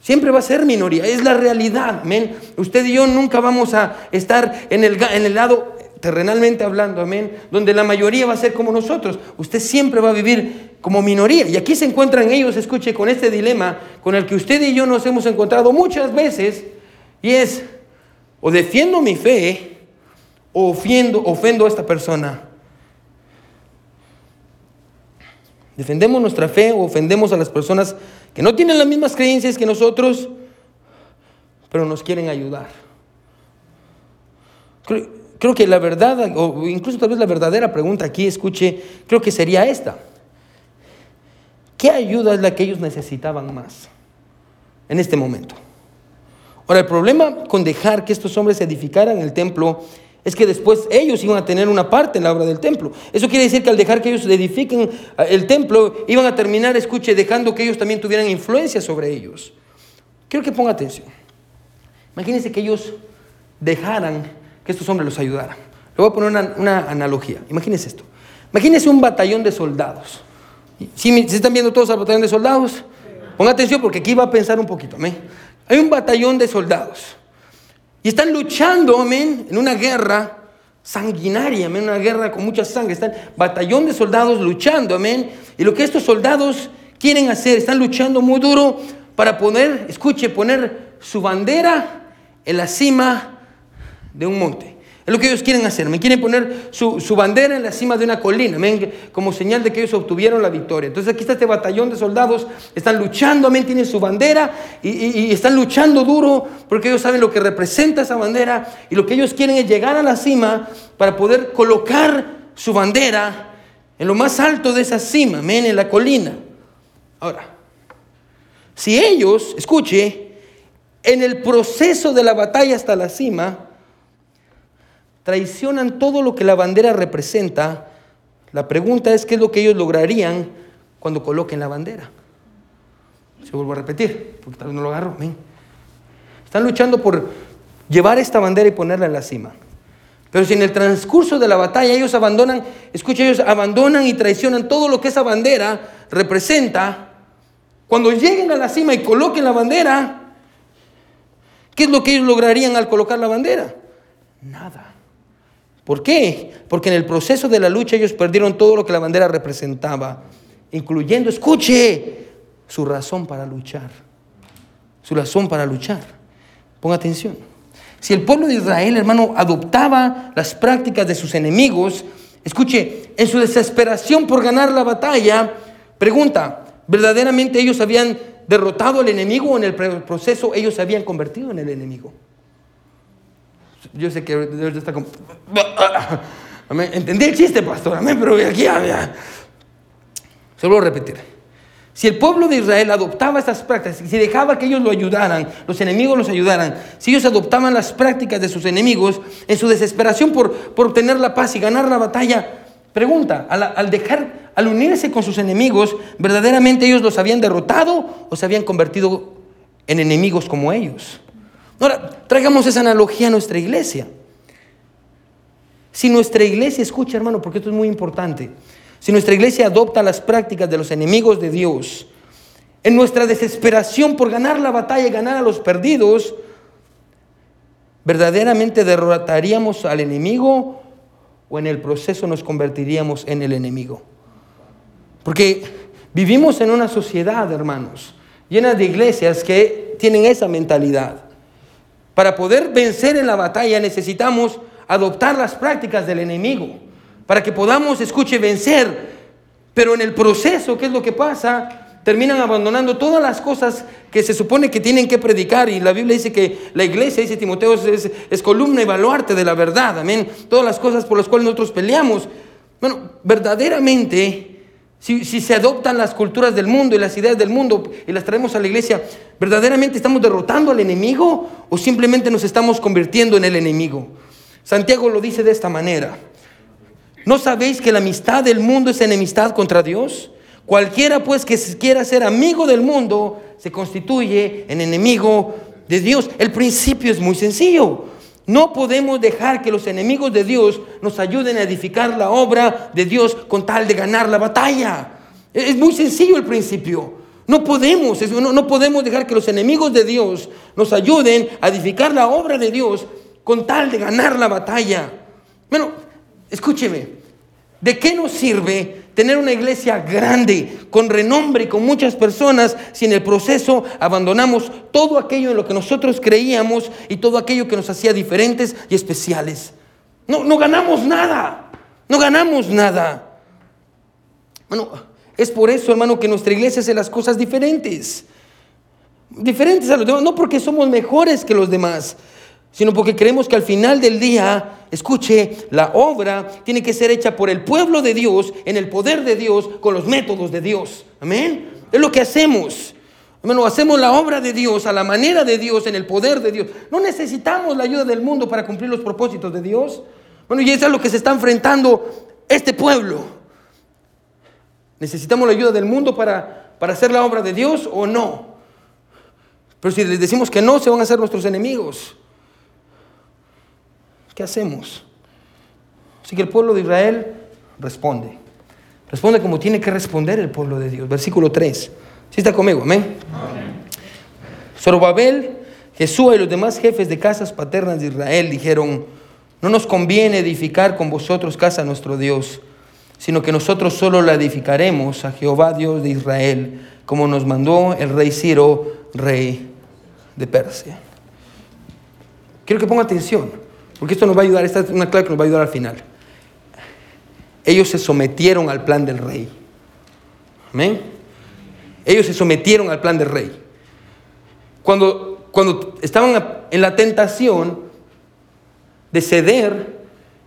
[SPEAKER 1] Siempre va a ser minoría, es la realidad, amén. Usted y yo nunca vamos a estar en el, en el lado terrenalmente hablando, amén, donde la mayoría va a ser como nosotros. Usted siempre va a vivir como minoría. Y aquí se encuentran ellos, escuche, con este dilema con el que usted y yo nos hemos encontrado muchas veces, y es, o defiendo mi fe, o ofendo, ofendo a esta persona. Defendemos nuestra fe o ofendemos a las personas que no tienen las mismas creencias que nosotros, pero nos quieren ayudar. Creo, que la verdad, o incluso tal vez la verdadera pregunta aquí, escuche, creo que sería esta. ¿Qué ayuda es la que ellos necesitaban más en este momento? Ahora, el problema con dejar que estos hombres edificaran el templo es que después ellos iban a tener una parte en la obra del templo. Eso quiere decir que al dejar que ellos edifiquen eh, el templo, iban a terminar, escuche, dejando que ellos también tuvieran influencia sobre ellos. Quiero que ponga atención. Imagínense que ellos dejaran que estos hombres los ayudaran. Le voy a poner una, analogía. Imagínense esto. Imagínense un batallón de soldados. ¿Sí, ¿Se están viendo todos al batallón de soldados? Pongan atención porque aquí va a pensar un poquito. Hay un batallón de soldados. Y están luchando, amén, en una guerra sanguinaria, amén, una guerra con mucha sangre. Están batallón de soldados luchando, amén. Y lo que estos soldados quieren hacer, están luchando muy duro para poner, escuche, poner su bandera en la cima de un monte. Es lo que ellos quieren hacer. Me quieren poner su, su bandera en la cima de una colina, como señal de que ellos obtuvieron la victoria. Entonces aquí está este batallón de soldados, están luchando, amén, tienen su bandera y, y- están luchando duro porque ellos saben lo que representa esa bandera y lo que ellos quieren es llegar a la cima para poder colocar su bandera en lo más alto de esa cima, amén, en la colina. Ahora, si ellos, escuche, en el proceso de la batalla hasta la cima, traicionan todo lo que la bandera representa, la pregunta es qué es lo que ellos lograrían cuando coloquen la bandera. Se vuelvo a repetir, porque tal vez no lo agarro. Están luchando por llevar esta bandera y ponerla en la cima. Pero si en el transcurso de la batalla ellos abandonan, escucha, ellos abandonan y traicionan todo lo que esa bandera representa, cuando lleguen a la cima y coloquen la bandera, ¿qué es lo que ellos lograrían al colocar la bandera? Nada. ¿Por qué? Porque en el proceso de la lucha ellos perdieron todo lo que la bandera representaba, incluyendo, escuche, su razón para luchar. Su razón para luchar. Ponga atención. Si el pueblo de Israel, hermano, adoptaba las prácticas de sus enemigos, escuche, en su desesperación por ganar la batalla, pregunta, ¿verdaderamente ellos habían derrotado al enemigo o en el proceso ellos se habían convertido en el enemigo? Yo sé que ahorita está como... Amén. Entendí el chiste, pastor, amén, pero aquí ya. Se repetir. Si el pueblo de Israel adoptaba estas prácticas, si dejaba que ellos lo ayudaran, los enemigos los ayudaran, si ellos adoptaban las prácticas de sus enemigos en su desesperación por, por obtener la paz y ganar la batalla, pregunta, al, al dejar, al unirse con sus enemigos, ¿verdaderamente ellos los habían derrotado o se habían convertido en enemigos como ellos? Ahora, traigamos esa analogía a nuestra iglesia. Si nuestra iglesia, escucha hermano, porque esto es muy importante, si nuestra iglesia adopta las prácticas de los enemigos de Dios, en nuestra desesperación por ganar la batalla y ganar a los perdidos, verdaderamente derrotaríamos al enemigo o en el proceso nos convertiríamos en el enemigo. Porque vivimos en una sociedad, hermanos, llena de iglesias que tienen esa mentalidad. Para poder vencer en la batalla necesitamos adoptar las prácticas del enemigo, para que podamos, escuche, vencer. Pero en el proceso, ¿qué es lo que pasa? Terminan abandonando todas las cosas que se supone que tienen que predicar. Y la Biblia dice que la iglesia, dice Timoteo, es, es- columna y baluarte de la verdad. Amén. Todas las cosas por las cuales nosotros peleamos. Bueno, verdaderamente, si, si se adoptan las culturas del mundo y las ideas del mundo y las traemos a la iglesia, ¿verdaderamente estamos derrotando al enemigo o simplemente nos estamos convirtiendo en el enemigo? Santiago lo dice de esta manera. ¿No sabéis que la amistad del mundo es enemistad contra Dios? Cualquiera pues que quiera ser amigo del mundo se constituye en enemigo de Dios. El principio es muy sencillo. No podemos dejar que los enemigos de Dios nos ayuden a edificar la obra de Dios con tal de ganar la batalla. Es muy sencillo el principio. No podemos, no podemos dejar que los enemigos de Dios nos ayuden a edificar la obra de Dios con tal de ganar la batalla. Bueno, escúcheme, ¿de qué nos sirve tener una iglesia grande, con renombre y con muchas personas, si en el proceso abandonamos todo aquello en lo que nosotros creíamos y todo aquello que nos hacía diferentes y especiales? No, no ganamos nada, no ganamos nada. Bueno, es por eso, hermano, que nuestra iglesia hace las cosas diferentes. Diferentes a los demás, no porque somos mejores que los demás, sino porque creemos que al final del día, escuche, la obra tiene que ser hecha por el pueblo de Dios, en el poder de Dios, con los métodos de Dios. Amén. Es lo que hacemos. Hermano, hacemos la obra de Dios a la manera de Dios, en el poder de Dios. No necesitamos la ayuda del mundo para cumplir los propósitos de Dios. Bueno, y eso es lo que se está enfrentando este pueblo. ¿Necesitamos la ayuda del mundo para, para hacer la obra de Dios o no? Pero si les decimos que no, se van a hacer nuestros enemigos. ¿Qué hacemos? Así que el pueblo de Israel responde. Responde como tiene que responder el pueblo de Dios. Versículo 3. ¿Sí está conmigo? Amén. Zorobabel, Jesús y los demás jefes de casas paternas de Israel dijeron, no nos conviene edificar con vosotros casa a nuestro Dios, sino que nosotros solo la edificaremos a Jehová Dios de Israel, como nos mandó el rey Ciro, rey de Persia. Quiero que ponga atención, porque esto nos va a ayudar, esta es una clave que nos va a ayudar al final. Ellos se sometieron al plan del rey. Amén. Ellos se sometieron al plan del rey. Cuando, cuando estaban en la tentación de ceder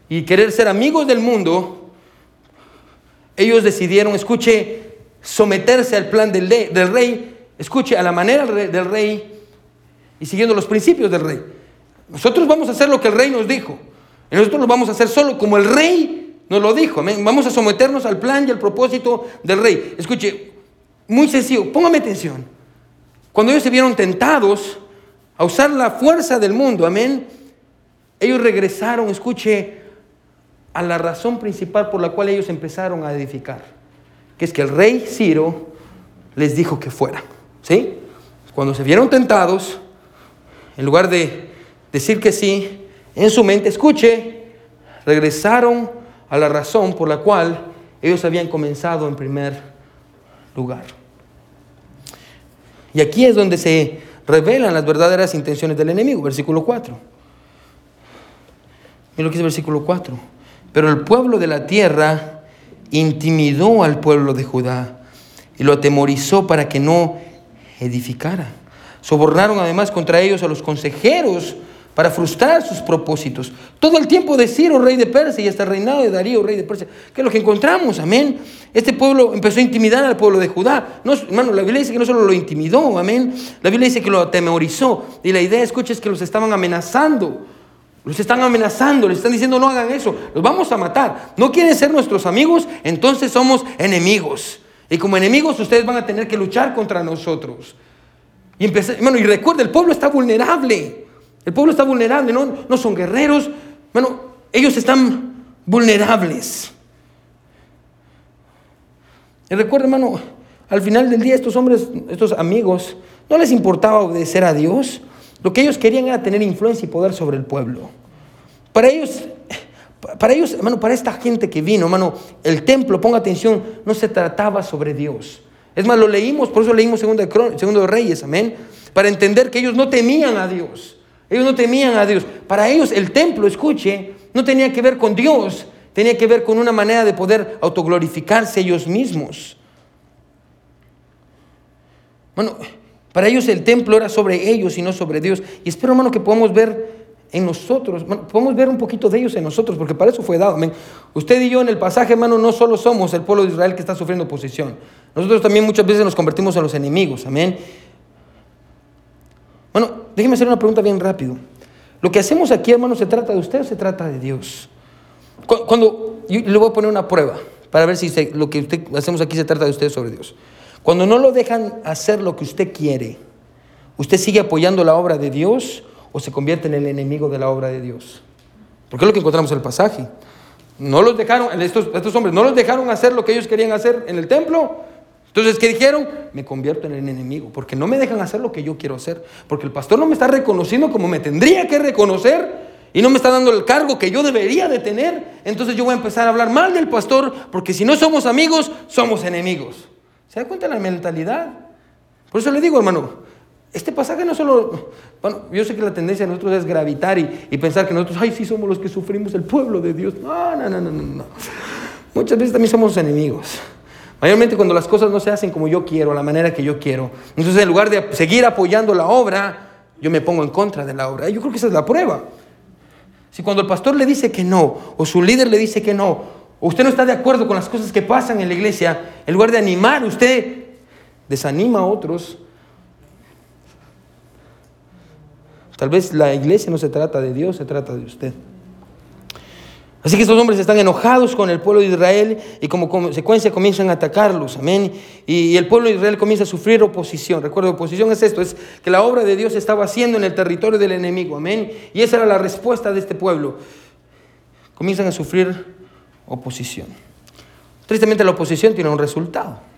[SPEAKER 1] y querer ser amigos del mundo, ellos decidieron, escuche, someterse al plan del, del rey, escuche, a la manera del rey y siguiendo los principios del rey. Nosotros vamos a hacer lo que el rey nos dijo. Y nosotros lo vamos a hacer solo como el rey nos lo dijo. Vamos a someternos al plan y al propósito del rey. Escuche, muy sencillo, póngame atención. Cuando ellos se vieron tentados a usar la fuerza del mundo, amén, ellos regresaron, escuche, a la razón principal por la cual ellos empezaron a edificar, que es que el rey Ciro les dijo que fuera. ¿Sí? Cuando se vieron tentados, en lugar de decir que sí, en su mente, escuche, regresaron a la razón por la cual ellos habían comenzado en primer lugar. Y aquí es donde se revelan las verdaderas intenciones del enemigo, versículo 4. Mira lo que dice versículo 4. Pero el pueblo de la tierra intimidó al pueblo de Judá y lo atemorizó para que no edificara. Sobornaron además contra ellos a los consejeros para frustrar sus propósitos. Todo el tiempo de Ciro, rey de Persia, y hasta el reinado de Darío, rey de Persia, que es lo que encontramos, amén. Este pueblo empezó a intimidar al pueblo de Judá. No, hermano, la Biblia dice que no solo lo intimidó, amén. La Biblia dice que lo atemorizó. Y la idea, escucha, es que los estaban amenazando. Los están amenazando, les están diciendo no hagan eso, los vamos a matar. No quieren ser nuestros amigos, entonces somos enemigos. Y como enemigos ustedes van a tener que luchar contra nosotros. Y, empecé, bueno, y recuerda, el pueblo está vulnerable. El pueblo está vulnerable, no, no son guerreros. Bueno, ellos están vulnerables. Y recuerda, hermano, al final del día estos hombres, estos amigos, no les importaba obedecer a Dios. Lo que ellos querían era tener influencia y poder sobre el pueblo. Para ellos, para ellos, hermano, para esta gente que vino, hermano, el templo, ponga atención, no se trataba sobre Dios. Es más, lo leímos, por eso leímos segundo de, segundo de Reyes, amén. Para entender que ellos no temían a Dios. Ellos no temían a Dios. Para ellos el templo, escuche, no tenía que ver con Dios, tenía que ver con una manera de poder autoglorificarse ellos mismos. Bueno, para ellos el templo era sobre ellos y no sobre Dios. Y espero, hermano, que podamos ver en nosotros, podemos ver un poquito de ellos en nosotros, porque para eso fue dado. Usted y yo en el pasaje, hermano, no solo somos el pueblo de Israel que está sufriendo oposición. Nosotros también muchas veces nos convertimos en los enemigos. Amén. Bueno, déjeme hacer una pregunta bien rápido. Lo que hacemos aquí, hermano, ¿se trata de usted o se trata de Dios? Cuando, yo le voy a poner una prueba para ver si lo que usted, hacemos aquí se trata de usted sobre Dios. Cuando no lo dejan hacer lo que usted quiere, ¿usted sigue apoyando la obra de Dios o se convierte en el enemigo de la obra de Dios? Porque es lo que encontramos en el pasaje. No los dejaron, estos, estos hombres, no los dejaron hacer lo que ellos querían hacer en el templo, entonces, ¿qué dijeron? Me convierto en enemigo, porque no me dejan hacer lo que yo quiero hacer, porque el pastor no me está reconociendo como me tendría que reconocer y no me está dando el cargo que yo debería de tener. Entonces yo voy a empezar a hablar mal del pastor, porque si no somos amigos, somos enemigos. ¿Se da cuenta la mentalidad? Por eso le digo, hermano, este pasaje no solo, bueno, yo sé que la tendencia de nosotros es gravitar y, y pensar que nosotros, ay, sí somos los que sufrimos el pueblo de Dios. No, no, no, no, no. Muchas veces también somos enemigos. Mayormente cuando las cosas no se hacen como yo quiero, la manera que yo quiero. Entonces en lugar de seguir apoyando la obra, yo me pongo en contra de la obra. Yo creo que esa es la prueba. Si cuando el pastor le dice que no, o su líder le dice que no, o usted no está de acuerdo con las cosas que pasan en la iglesia, en lugar de animar, usted desanima a otros. Tal vez la iglesia no se trata de Dios, se trata de usted. Así que estos hombres están enojados con el pueblo de Israel y como consecuencia comienzan a atacarlos, amén. Y, el pueblo de Israel comienza a sufrir oposición. Recuerda, oposición es esto, es que la obra de Dios estaba haciendo en el territorio del enemigo, amén. Y esa era la respuesta de este pueblo. Comienzan a sufrir oposición. Tristemente la oposición tiene un resultado.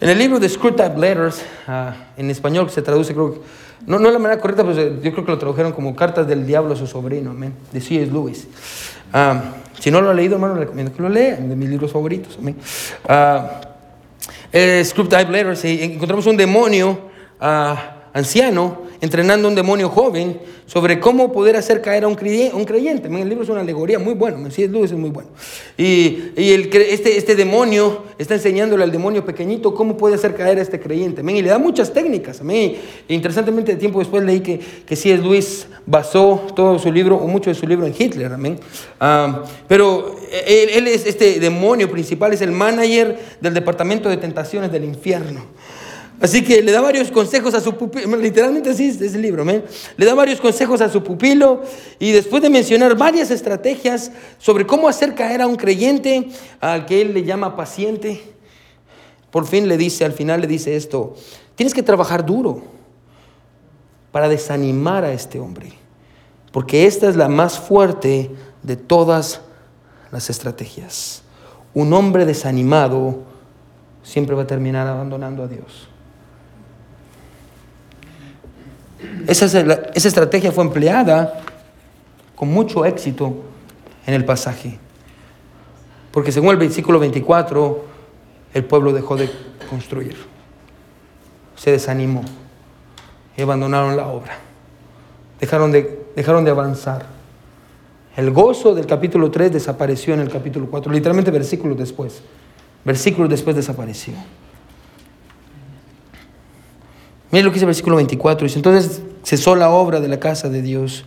[SPEAKER 1] En el libro de Screwtape Letters, ah, en español se traduce, creo que, no, no es la manera correcta, pero yo creo que lo tradujeron como Cartas del Diablo a su sobrino, amén, de C.S. Lewis. Ah, si no lo ha leído, hermano, le recomiendo que lo lea, de mis libros favoritos, amén. Uh, Screwtape Letters, encontramos un demonio anciano entrenando a un demonio joven sobre cómo poder hacer caer a un creyente. El libro es una alegoría muy bueno, sí, es muy bueno. Y, este, este demonio está enseñándole al demonio pequeñito cómo puede hacer caer a este creyente. Y le da muchas técnicas. E interesantemente, tiempo después leí que, que es Luis basó todo su libro, o mucho de su libro, en Hitler. Amén. Ah, pero él es este demonio principal, es el manager del departamento de tentaciones del infierno. Así que le da varios consejos a su pupilo, literalmente así es el libro, le da varios consejos a su pupilo y después de mencionar varias estrategias sobre cómo hacer caer a un creyente al que él le llama paciente, por fin le dice, al final le dice esto, tienes que trabajar duro para desanimar a este hombre, porque esta es la más fuerte de todas las estrategias. Un hombre desanimado siempre va a terminar abandonando a Dios. Esa, esa estrategia fue empleada con mucho éxito en el pasaje. Porque según el versículo 24, el pueblo dejó de construir. Se desanimó y abandonaron la obra. Dejaron de, dejaron de avanzar. El gozo del capítulo 3 desapareció en el capítulo 4, literalmente versículos después. Versículos después desapareció. Miren lo que dice el versículo 24. Dice, entonces cesó la obra de la casa de Dios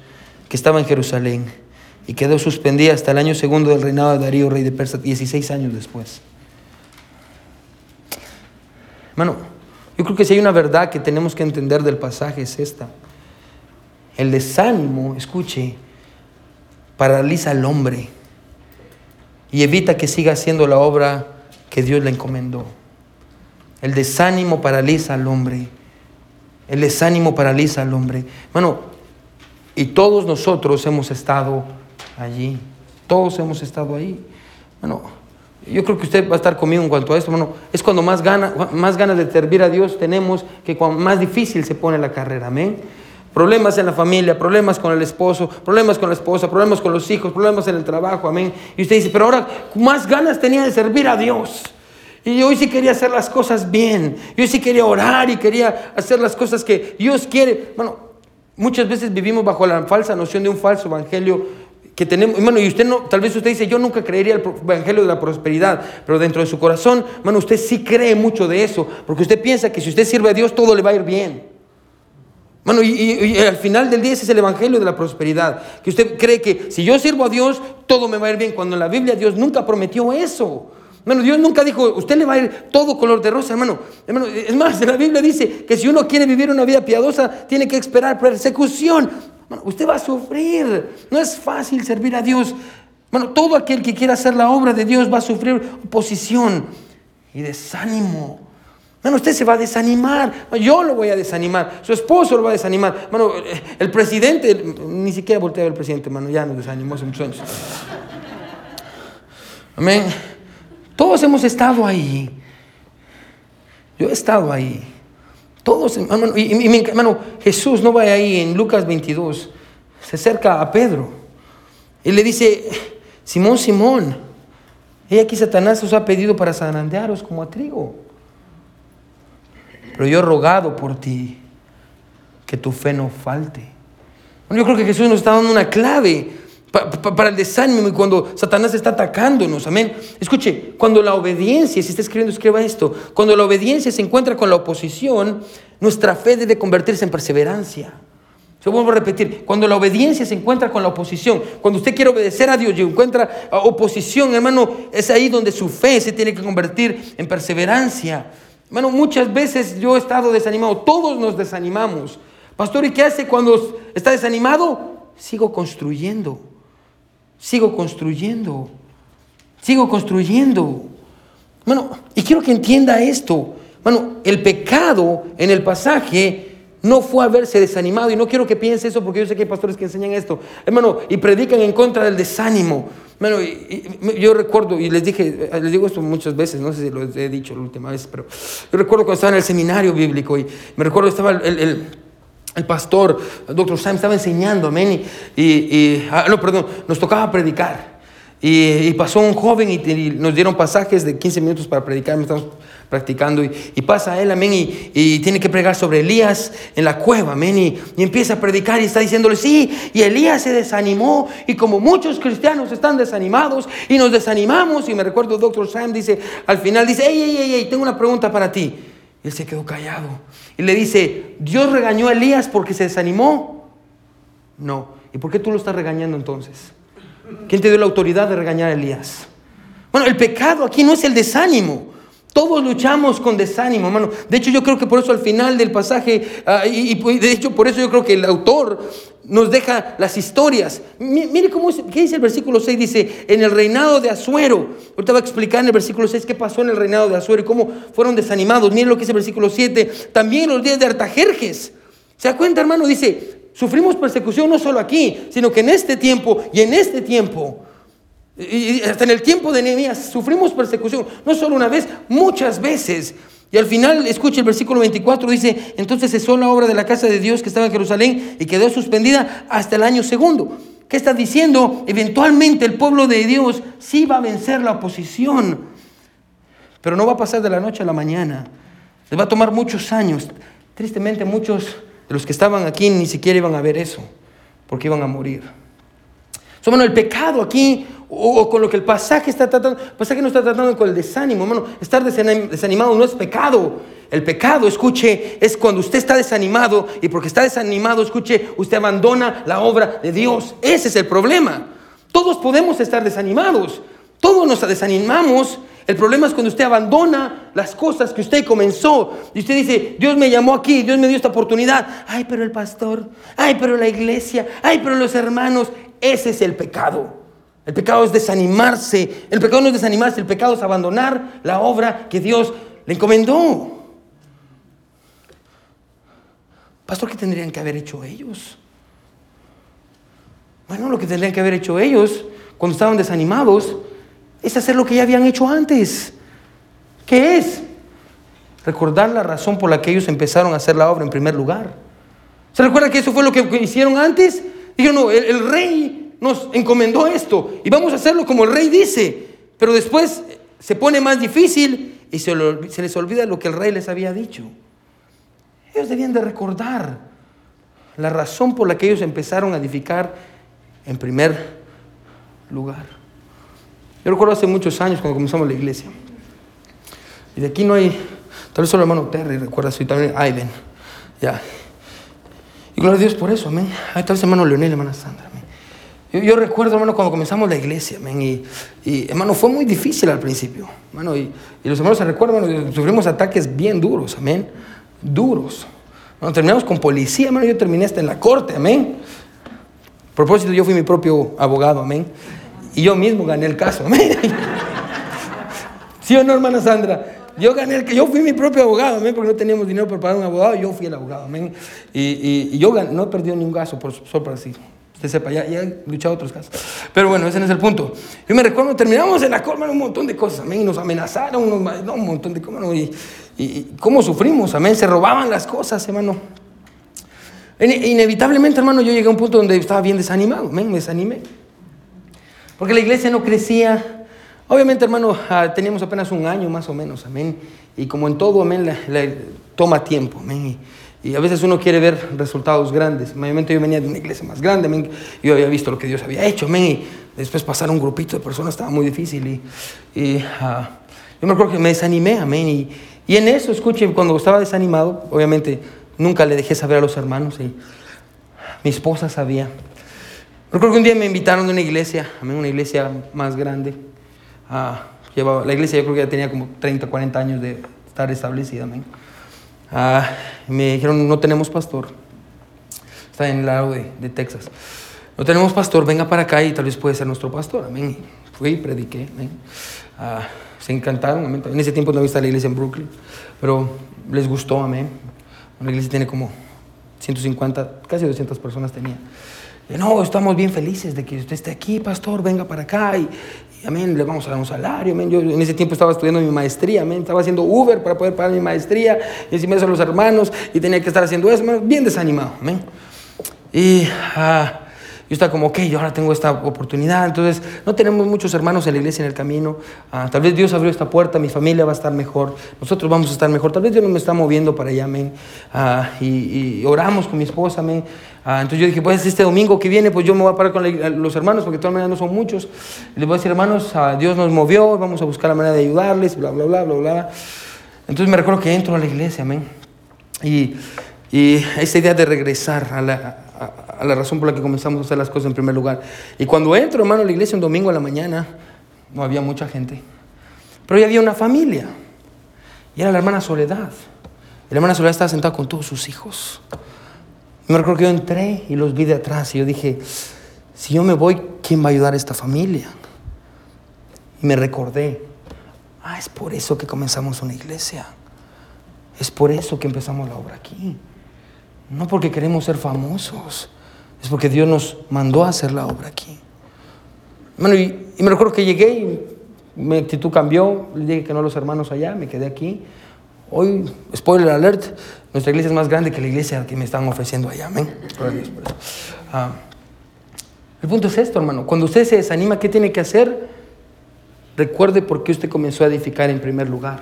[SPEAKER 1] que estaba en Jerusalén y quedó suspendida hasta el año segundo del reinado de Darío, rey de Persia, 16 años después. Hermano, yo creo que si hay una verdad que tenemos que entender del pasaje es esta. El desánimo, escuche, paraliza al hombre y evita que siga haciendo la obra que Dios le encomendó. El desánimo paraliza al hombre el desánimo paraliza al hombre. Bueno, y todos nosotros hemos estado allí. Todos hemos estado ahí. Bueno, yo creo que usted va a estar conmigo en cuanto a esto. Bueno, es cuando más, gana, más ganas de servir a Dios tenemos que más difícil se pone la carrera. Amén. Problemas en la familia, problemas con el esposo, problemas con la esposa, problemas con los hijos, problemas en el trabajo. Amén. Y usted dice, pero ahora más ganas tenía de servir a Dios. Y hoy sí quería hacer las cosas bien. Yo sí quería orar y quería hacer las cosas que Dios quiere. Bueno, muchas veces vivimos bajo la falsa noción de un falso evangelio que tenemos. Bueno, y usted no, tal vez usted dice, yo nunca creería el evangelio de la prosperidad, pero dentro de su corazón, bueno, usted sí cree mucho de eso, porque usted piensa que si usted sirve a Dios todo le va a ir bien. Bueno, y, y, al final del día ese es el evangelio de la prosperidad, que usted cree que si yo sirvo a Dios todo me va a ir bien, cuando en la Biblia Dios nunca prometió eso. Hermano, Dios nunca dijo, usted le va a ir todo color de rosa, hermano. hermano. Es más, la Biblia dice que si uno quiere vivir una vida piadosa, tiene que esperar persecución. usted va a sufrir. No es fácil servir a Dios. Todo aquel que quiera hacer la obra de Dios va a sufrir oposición y desánimo. Bueno, usted se va a desanimar. Yo lo voy a desanimar. Su esposo lo va a desanimar. Bueno, el presidente, ni siquiera voltea a ver al presidente, hermano. Ya nos desanimó hace muchos. Amén. Todos hemos estado ahí. Yo he estado ahí. Todos, hermano, y, hermano, Jesús no va ahí en Lucas 22. Se acerca a Pedro y le dice, Simón, Simón, he aquí Satanás os ha pedido para zarandearos como a trigo. Pero yo he rogado por ti que tu fe no falte. yo creo que Jesús nos está dando una clave para el desánimo y cuando Satanás está atacándonos, amén. Escuche, cuando la obediencia, si está escribiendo, escriba esto, cuando la obediencia se encuentra con la oposición, nuestra fe debe convertirse en perseverancia. Se vuelvo a repetir, cuando la obediencia se encuentra con la oposición, cuando usted quiere obedecer a Dios y encuentra oposición, hermano, es ahí donde su fe se tiene que convertir en perseverancia. Hermano, muchas veces yo he estado desanimado, todos nos desanimamos. Pastor, ¿y qué hace cuando está desanimado? Sigo construyendo sigo construyendo. Sigo construyendo. Bueno, y quiero que entienda esto. Bueno, el pecado en el pasaje no fue a verse desanimado. Y no quiero que piense eso porque yo sé que hay pastores que enseñan esto, hermano, y predican en contra del desánimo. Bueno, yo recuerdo, y les dije, les digo esto muchas veces, no sé si lo he dicho la última vez, pero yo recuerdo cuando estaba en el seminario bíblico y me recuerdo estaba el, pastor, el doctor Sam, estaba enseñando, amén, y, y, ah, no, perdón, nos tocaba predicar. Y, pasó un joven y, nos dieron pasajes de 15 minutos para predicar, estamos practicando y, pasa él, amén, y, tiene que pregar sobre Elías en la cueva, amén, y, empieza a predicar y está diciéndole, sí, y Elías se desanimó y como muchos cristianos están desanimados y nos desanimamos, y me recuerdo, doctor Sam dice, al final dice, hey, hey, hey, tengo una pregunta para ti. Él se quedó callado y le dice, ¿Dios regañó a Elías porque se desanimó? No. ¿Y por qué tú lo estás regañando entonces? ¿Quién te dio la autoridad de regañar a Elías? Bueno, el pecado aquí no es el desánimo. Todos luchamos con desánimo, hermano. De hecho, yo creo que por eso al final del pasaje, ah, y, de hecho por eso yo creo que el autor nos deja las historias. mire cómo ¿qué dice el versículo 6? Dice, en el reinado de Azuero. Ahorita va a explicar en el versículo 6 qué pasó en el reinado de Azuero y cómo fueron desanimados. Mire lo que dice el versículo 7. También en los días de Artajerjes. ¿Se da cuenta, hermano? Dice, Sufrimos persecución no solo aquí, sino que en este tiempo y en este tiempo, y hasta en el tiempo de Nehemías, sufrimos persecución, no solo una vez, muchas veces. Y al final, escuche el versículo 24, dice, entonces cesó la obra de la casa de Dios que estaba en Jerusalén y quedó suspendida hasta el año segundo. ¿Qué está diciendo? Eventualmente el pueblo de Dios sí va a vencer la oposición, pero no va a pasar de la noche a la mañana. Le va a tomar muchos años. Tristemente muchos los que estaban aquí ni siquiera iban a ver eso, porque iban a morir. So, el pecado aquí, o, con lo que el pasaje está tratando, el pasaje no está tratando con el desánimo, hermano. Estar desanimado no es pecado. El pecado, escuche, es cuando usted está desanimado y porque está desanimado, escuche, usted abandona la obra de Dios. Ese es el problema. Todos podemos estar desanimados. Todos nos desanimamos el problema es cuando usted abandona las cosas que usted comenzó y usted dice, Dios me llamó aquí, Dios me dio esta oportunidad. Ay, pero el pastor, ay, pero la iglesia, ay, pero los hermanos. Ese es el pecado. El pecado es desanimarse. El pecado no es desanimarse, el pecado es abandonar la obra que Dios le encomendó. Pastor, ¿qué tendrían que haber hecho ellos? Bueno, lo que tendrían que haber hecho ellos cuando estaban desanimados es hacer lo que ya habían hecho antes. ¿Qué es? Recordar la razón por la que ellos empezaron a hacer la obra en primer lugar. ¿Se recuerda que eso fue lo que hicieron antes? Dijeron, no, el, rey nos encomendó esto y vamos a hacerlo como el rey dice. Pero después se pone más difícil y se, les olvida lo que el rey les había dicho. Ellos debían de recordar la razón por la que ellos empezaron a edificar en primer lugar. Yo recuerdo hace muchos años cuando comenzamos la iglesia. Y de aquí no hay, tal vez solo el hermano Terry, recuerda, soy también Aiden. Ya. Y gloria a Dios por eso, amén. Hay tal vez hermano Leonel, hermana Sandra, amén. Yo, recuerdo, hermano, cuando comenzamos la iglesia, amén. Y, hermano, fue muy difícil al principio, hermano. Y, y los hermanos se recuerdan, sufrimos ataques bien duros, amén. Duros. Cuando terminamos con policía, hermano, yo terminé hasta en la corte, amén. A propósito, yo fui mi propio abogado, amén. Y yo mismo gané el caso. ¿Sí o no, hermana Sandra? Yo gané el que yo fui mi propio abogado, porque no teníamos dinero para pagar un abogado, yo fui el abogado, Y, y, yo no he perdido ningún caso, por, solo para así. Usted sepa, ya, ya, he luchado otros casos. Pero bueno, ese no es el punto. Yo me recuerdo, terminamos en la corte, un montón de cosas, amén. Nos amenazaron, un montón de cosas, y, y, cómo sufrimos, amén. Se robaban las cosas, hermano. Inevitablemente, hermano, yo llegué a un punto donde estaba bien desanimado, amén, me desanimé. Porque la iglesia no crecía. Obviamente, hermano, ah, teníamos apenas un año más o menos, amén. Y como en todo, amén, toma tiempo, amén. Y, a veces uno quiere ver resultados grandes. Obviamente yo venía de una iglesia más grande, amén. Yo había visto lo que Dios había hecho, amén. Y después pasar un grupito de personas estaba muy difícil. Y, ah, yo me acuerdo que me desanimé, amén. Y, y en eso, escuchen, cuando estaba desanimado, obviamente nunca le dejé saber a los hermanos. Y mi esposa sabía. Recuerdo que un día me invitaron a una iglesia, a una iglesia más grande. Ah, llevaba, la iglesia yo creo que ya tenía como 30, 40 años de estar establecida. Ah, me dijeron, no tenemos pastor. Está en el lado de, Texas. No tenemos pastor, venga para acá y tal vez puede ser nuestro pastor. Amén. Fui prediqué. Ah, se encantaron. En ese tiempo no había la iglesia en Brooklyn, pero les gustó. Amén. Una iglesia tiene como 150, casi 200 personas tenía. No, estamos bien felices de que usted esté aquí, pastor, venga para acá y, amén, le vamos a dar un salario, amén. Yo en ese tiempo estaba estudiando mi maestría, amén, estaba haciendo Uber para poder pagar mi maestría y encima eso los hermanos y tenía que estar haciendo eso, bien desanimado, amén. Y ah, yo estaba como, ok, yo ahora tengo esta oportunidad. Entonces, no tenemos muchos hermanos en la iglesia en el camino. Ah, tal vez Dios abrió esta puerta, mi familia va a estar mejor, nosotros vamos a estar mejor. Tal vez Dios no me está moviendo para allá, amén. Ah, y, y, oramos con mi esposa, amén. Ah, entonces yo dije, pues este domingo que viene, pues yo me voy a parar con la, los hermanos, porque de todas maneras no son muchos. Les voy a decir, hermanos, Dios nos movió, vamos a buscar la manera de ayudarles, bla, bla, bla, bla, bla. Entonces me recuerdo que entro a la iglesia, amén. Y, y esa idea de regresar a la, a la razón por la que comenzamos a hacer las cosas en primer lugar. Y cuando entro, hermano, a la iglesia un domingo a la mañana, no había mucha gente, pero ya había una familia. Y era la hermana Soledad. Y la hermana Soledad estaba sentada con todos sus hijos. Me recuerdo que yo entré y los vi de atrás y yo dije, si yo me voy, ¿quién va a ayudar a esta familia? Y me recordé, ah, es por eso que comenzamos una iglesia. Es por eso que empezamos la obra aquí. No porque queremos ser famosos, es porque Dios nos mandó a hacer la obra aquí. Bueno, y, y me recuerdo que llegué y mi actitud cambió, le dije que no a los hermanos allá, me quedé aquí. Hoy, spoiler alert, nuestra iglesia es más grande que la iglesia que me están ofreciendo allá. Amén. Ah, el punto es esto, hermano. Cuando usted se desanima, ¿qué tiene que hacer? Recuerde por qué usted comenzó a edificar en primer lugar.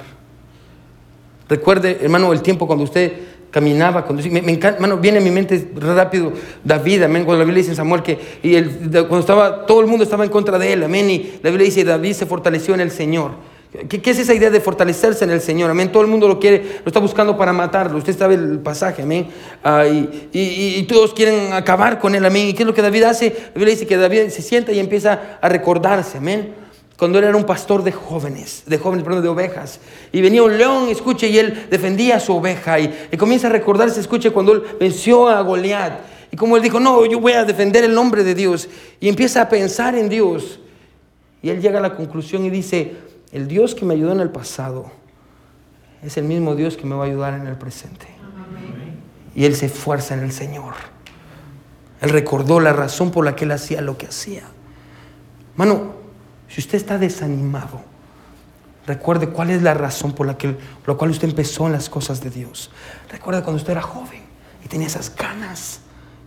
[SPEAKER 1] Recuerde, hermano, el tiempo cuando usted caminaba, cuando, me, me encanta, hermano, viene a mi mente rápido David, amén, cuando la Biblia dice en Samuel que y el, cuando estaba, todo el mundo estaba en contra de él, amén, y la Biblia dice, David se fortaleció en el Señor. ¿Qué, ¿Qué, es esa idea de fortalecerse en el Señor? Amén. Todo el mundo lo quiere, lo está buscando para matarlo. Usted sabe el pasaje, amén. Ah, y, y, y, todos quieren acabar con él, amén. ¿Y qué es lo que David hace? La Biblia dice que David se sienta y empieza a recordarse, amén cuando él era un pastor de jóvenes, de jóvenes, perdón, de ovejas. Y venía un león, escuche, y él defendía a su oveja. Y, y comienza a recordarse, escuche, cuando él venció a Goliat. Y como él dijo, no, yo voy a defender el nombre de Dios. Y empieza a pensar en Dios. Y él llega a la conclusión y dice, el Dios que me ayudó en el pasado es el mismo Dios que me va a ayudar en el presente. Y él se esfuerza en el Señor. Él recordó la razón por la que él hacía lo que hacía. Mano, si usted está desanimado, recuerde cuál es la razón por la, que, por la cual usted empezó en las cosas de Dios. Recuerde cuando usted era joven y tenía esas ganas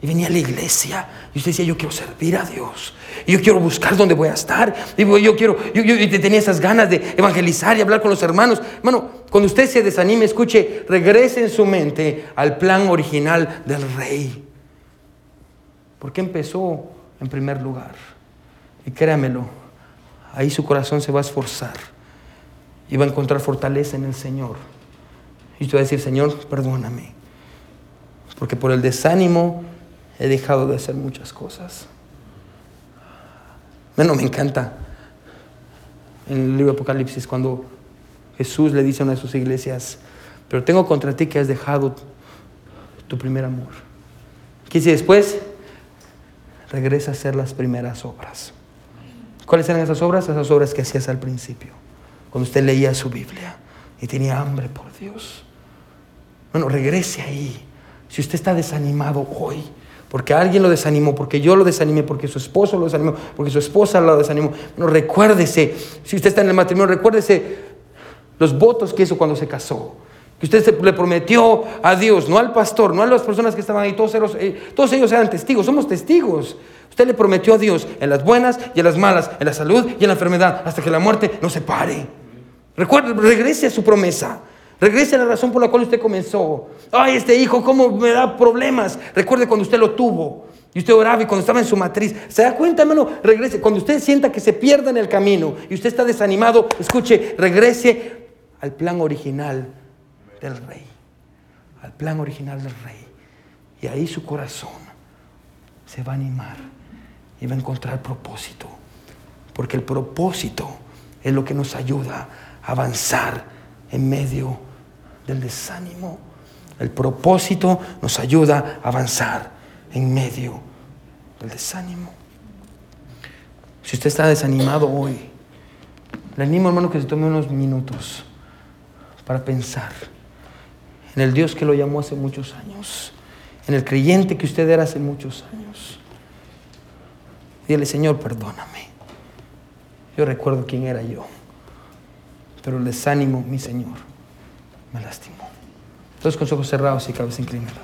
[SPEAKER 1] y venía a la iglesia y usted decía, yo quiero servir a Dios. Y yo quiero buscar dónde voy a estar. Y yo quiero, yo, yo, tenía esas ganas de evangelizar y hablar con los hermanos. Hermano, cuando usted se desanime, escuche, regrese en su mente al plan original del rey. Porque empezó en primer lugar. Y créamelo, ahí su corazón se va a esforzar y va a encontrar fortaleza en el Señor. Y usted va a decir, Señor, perdóname, porque por el desánimo he dejado de hacer muchas cosas. Bueno, me encanta en el libro de Apocalipsis cuando Jesús le dice a una de sus iglesias, pero tengo contra ti que has dejado tu primer amor. ¿Qué dice después? Regresa a hacer las primeras obras. ¿Cuáles eran esas obras? Esas obras que hacías al principio, cuando usted leía su Biblia y tenía hambre por Dios. Bueno, regrese ahí. Si usted está desanimado hoy, porque alguien lo desanimó, porque yo lo desanimé, porque su esposo lo desanimó, porque su esposa lo desanimó. Bueno, recuérdese, si usted está en el matrimonio, recuérdese los votos que hizo cuando se casó. Que usted le prometió a Dios, no al pastor, no a las personas que estaban ahí, eh, todos ellos eran testigos, somos testigos. Usted le prometió a Dios en las buenas y en las malas, en la salud y en la enfermedad, hasta que la muerte no se pare. Recuerde, regrese a su promesa. Regrese a la razón por la cual usted comenzó. Ay, este hijo, ¿cómo me da problemas? Recuerde cuando usted lo tuvo. Y usted oraba y cuando estaba en su matriz. ¿Se da cuenta, hermano? Regrese. Cuando usted sienta que se pierde en el camino y usted está desanimado, escuche, regrese al plan original del rey. Al plan original del rey. Y ahí su corazón se va a animar y va a encontrar propósito. Porque el propósito es lo que nos ayuda a avanzar en medio del desánimo. El propósito nos ayuda a avanzar en medio del desánimo. Si usted está desanimado hoy, le animo hermano que se tome unos minutos para pensar en el Dios que lo llamó hace muchos años en el creyente que usted era hace muchos años. Dile, Señor, perdóname. Yo recuerdo quién era yo, pero el desánimo, mi Señor, me lastimó. Todos con ojos cerrados y cabeza inclinada.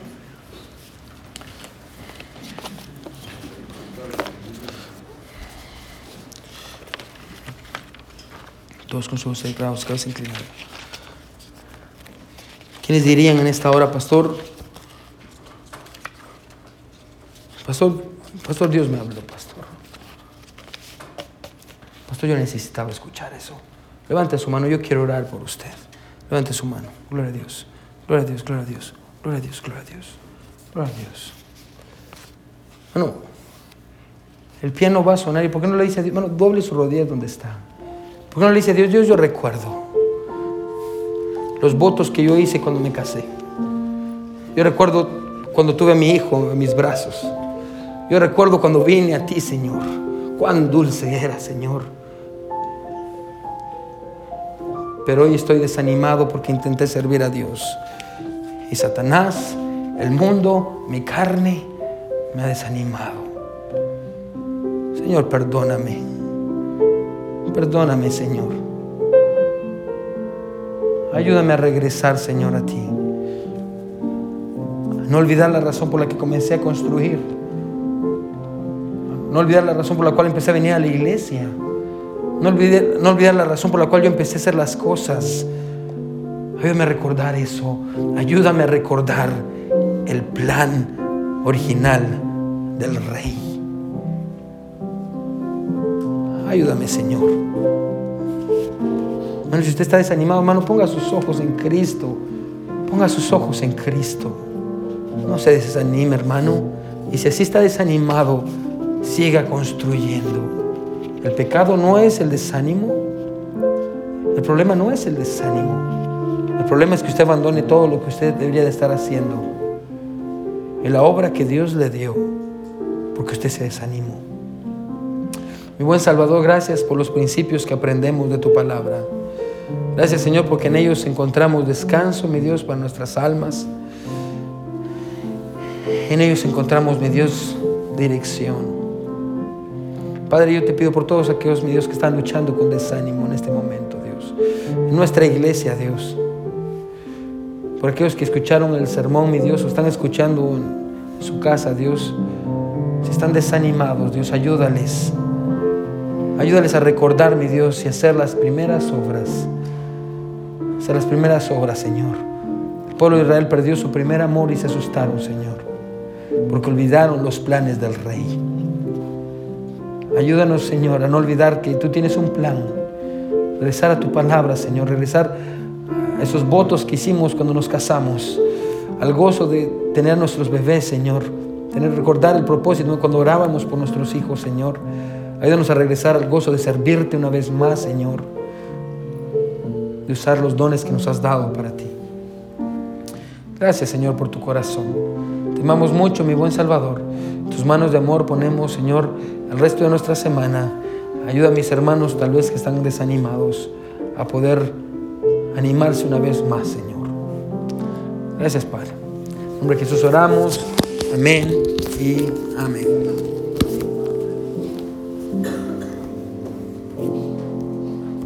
[SPEAKER 1] Todos con sus ojos cerrados, cabeza inclinada. ¿Quiénes dirían en esta hora, pastor? Pastor, pastor, Dios me habló, pastor. Pastor, yo necesitaba escuchar eso. Levante su mano, yo quiero orar por usted. Levante su mano. Gloria a Dios. Gloria a Dios, gloria a Dios. Gloria a Dios, gloria a Dios. Gloria a Dios. Bueno, el piano va a sonar. ¿Y por qué no le dice a Dios? Bueno, doble su rodilla donde está. ¿Por qué no le dice a Dios? Dios, yo recuerdo los votos que yo hice cuando me casé. Yo recuerdo cuando tuve a mi hijo en mis brazos. Yo recuerdo cuando vine a ti, Señor. Cuán dulce era, Señor. Pero hoy estoy desanimado porque intenté servir a Dios. Y Satanás, el mundo, mi carne, me ha desanimado. Señor, perdóname. Perdóname, Señor. Ayúdame a regresar, Señor, a ti. No olvidar la razón por la que comencé a construir. No olvidar la razón por la cual empecé a venir a la iglesia. No olvidar, la razón por la cual yo empecé a hacer las cosas. Ayúdame a recordar eso. Ayúdame a recordar el plan original del Rey. Ayúdame, Señor. Hermano, si usted está desanimado, hermano, ponga sus ojos en Cristo. Ponga sus ojos en Cristo. No se desanime, hermano. Y si así está desanimado, siga construyendo. El pecado no es el desánimo. El problema no es el desánimo. El problema es que usted abandone todo lo que usted debería de estar haciendo. En la obra que Dios le dio, porque usted se desanimó. Mi buen Salvador, gracias por los principios que aprendemos de tu palabra. Gracias Señor porque en ellos encontramos descanso, mi Dios, para nuestras almas. En ellos encontramos, mi Dios, dirección. Padre, yo te pido por todos aquellos, mi Dios, que están luchando con desánimo en este momento, Dios. En nuestra iglesia, Dios. Por aquellos que escucharon el sermón, mi Dios, o están escuchando en su casa, Dios. Si están desanimados, Dios, ayúdales. Ayúdales a recordar, mi Dios, y hacer las primeras obras. Hacer las primeras obras, Señor. El pueblo de Israel perdió su primer amor y se asustaron, Señor. Porque olvidaron los planes del Rey. Ayúdanos, Señor, a no olvidar que tú tienes un plan. Regresar a tu palabra, Señor. Regresar a esos votos que hicimos cuando nos casamos. Al gozo de tener nuestros bebés, Señor. Tener, recordar el propósito cuando orábamos por nuestros hijos, Señor. Ayúdanos a regresar al gozo de servirte una vez más, Señor. De usar los dones que nos has dado para ti. Gracias, Señor, por tu corazón. Te amamos mucho, mi buen Salvador. Tus manos de amor ponemos, Señor, el resto de nuestra semana. Ayuda a mis hermanos, tal vez que están desanimados, a poder animarse una vez más, Señor. Gracias, Padre. En nombre de Jesús oramos. Amén y amén.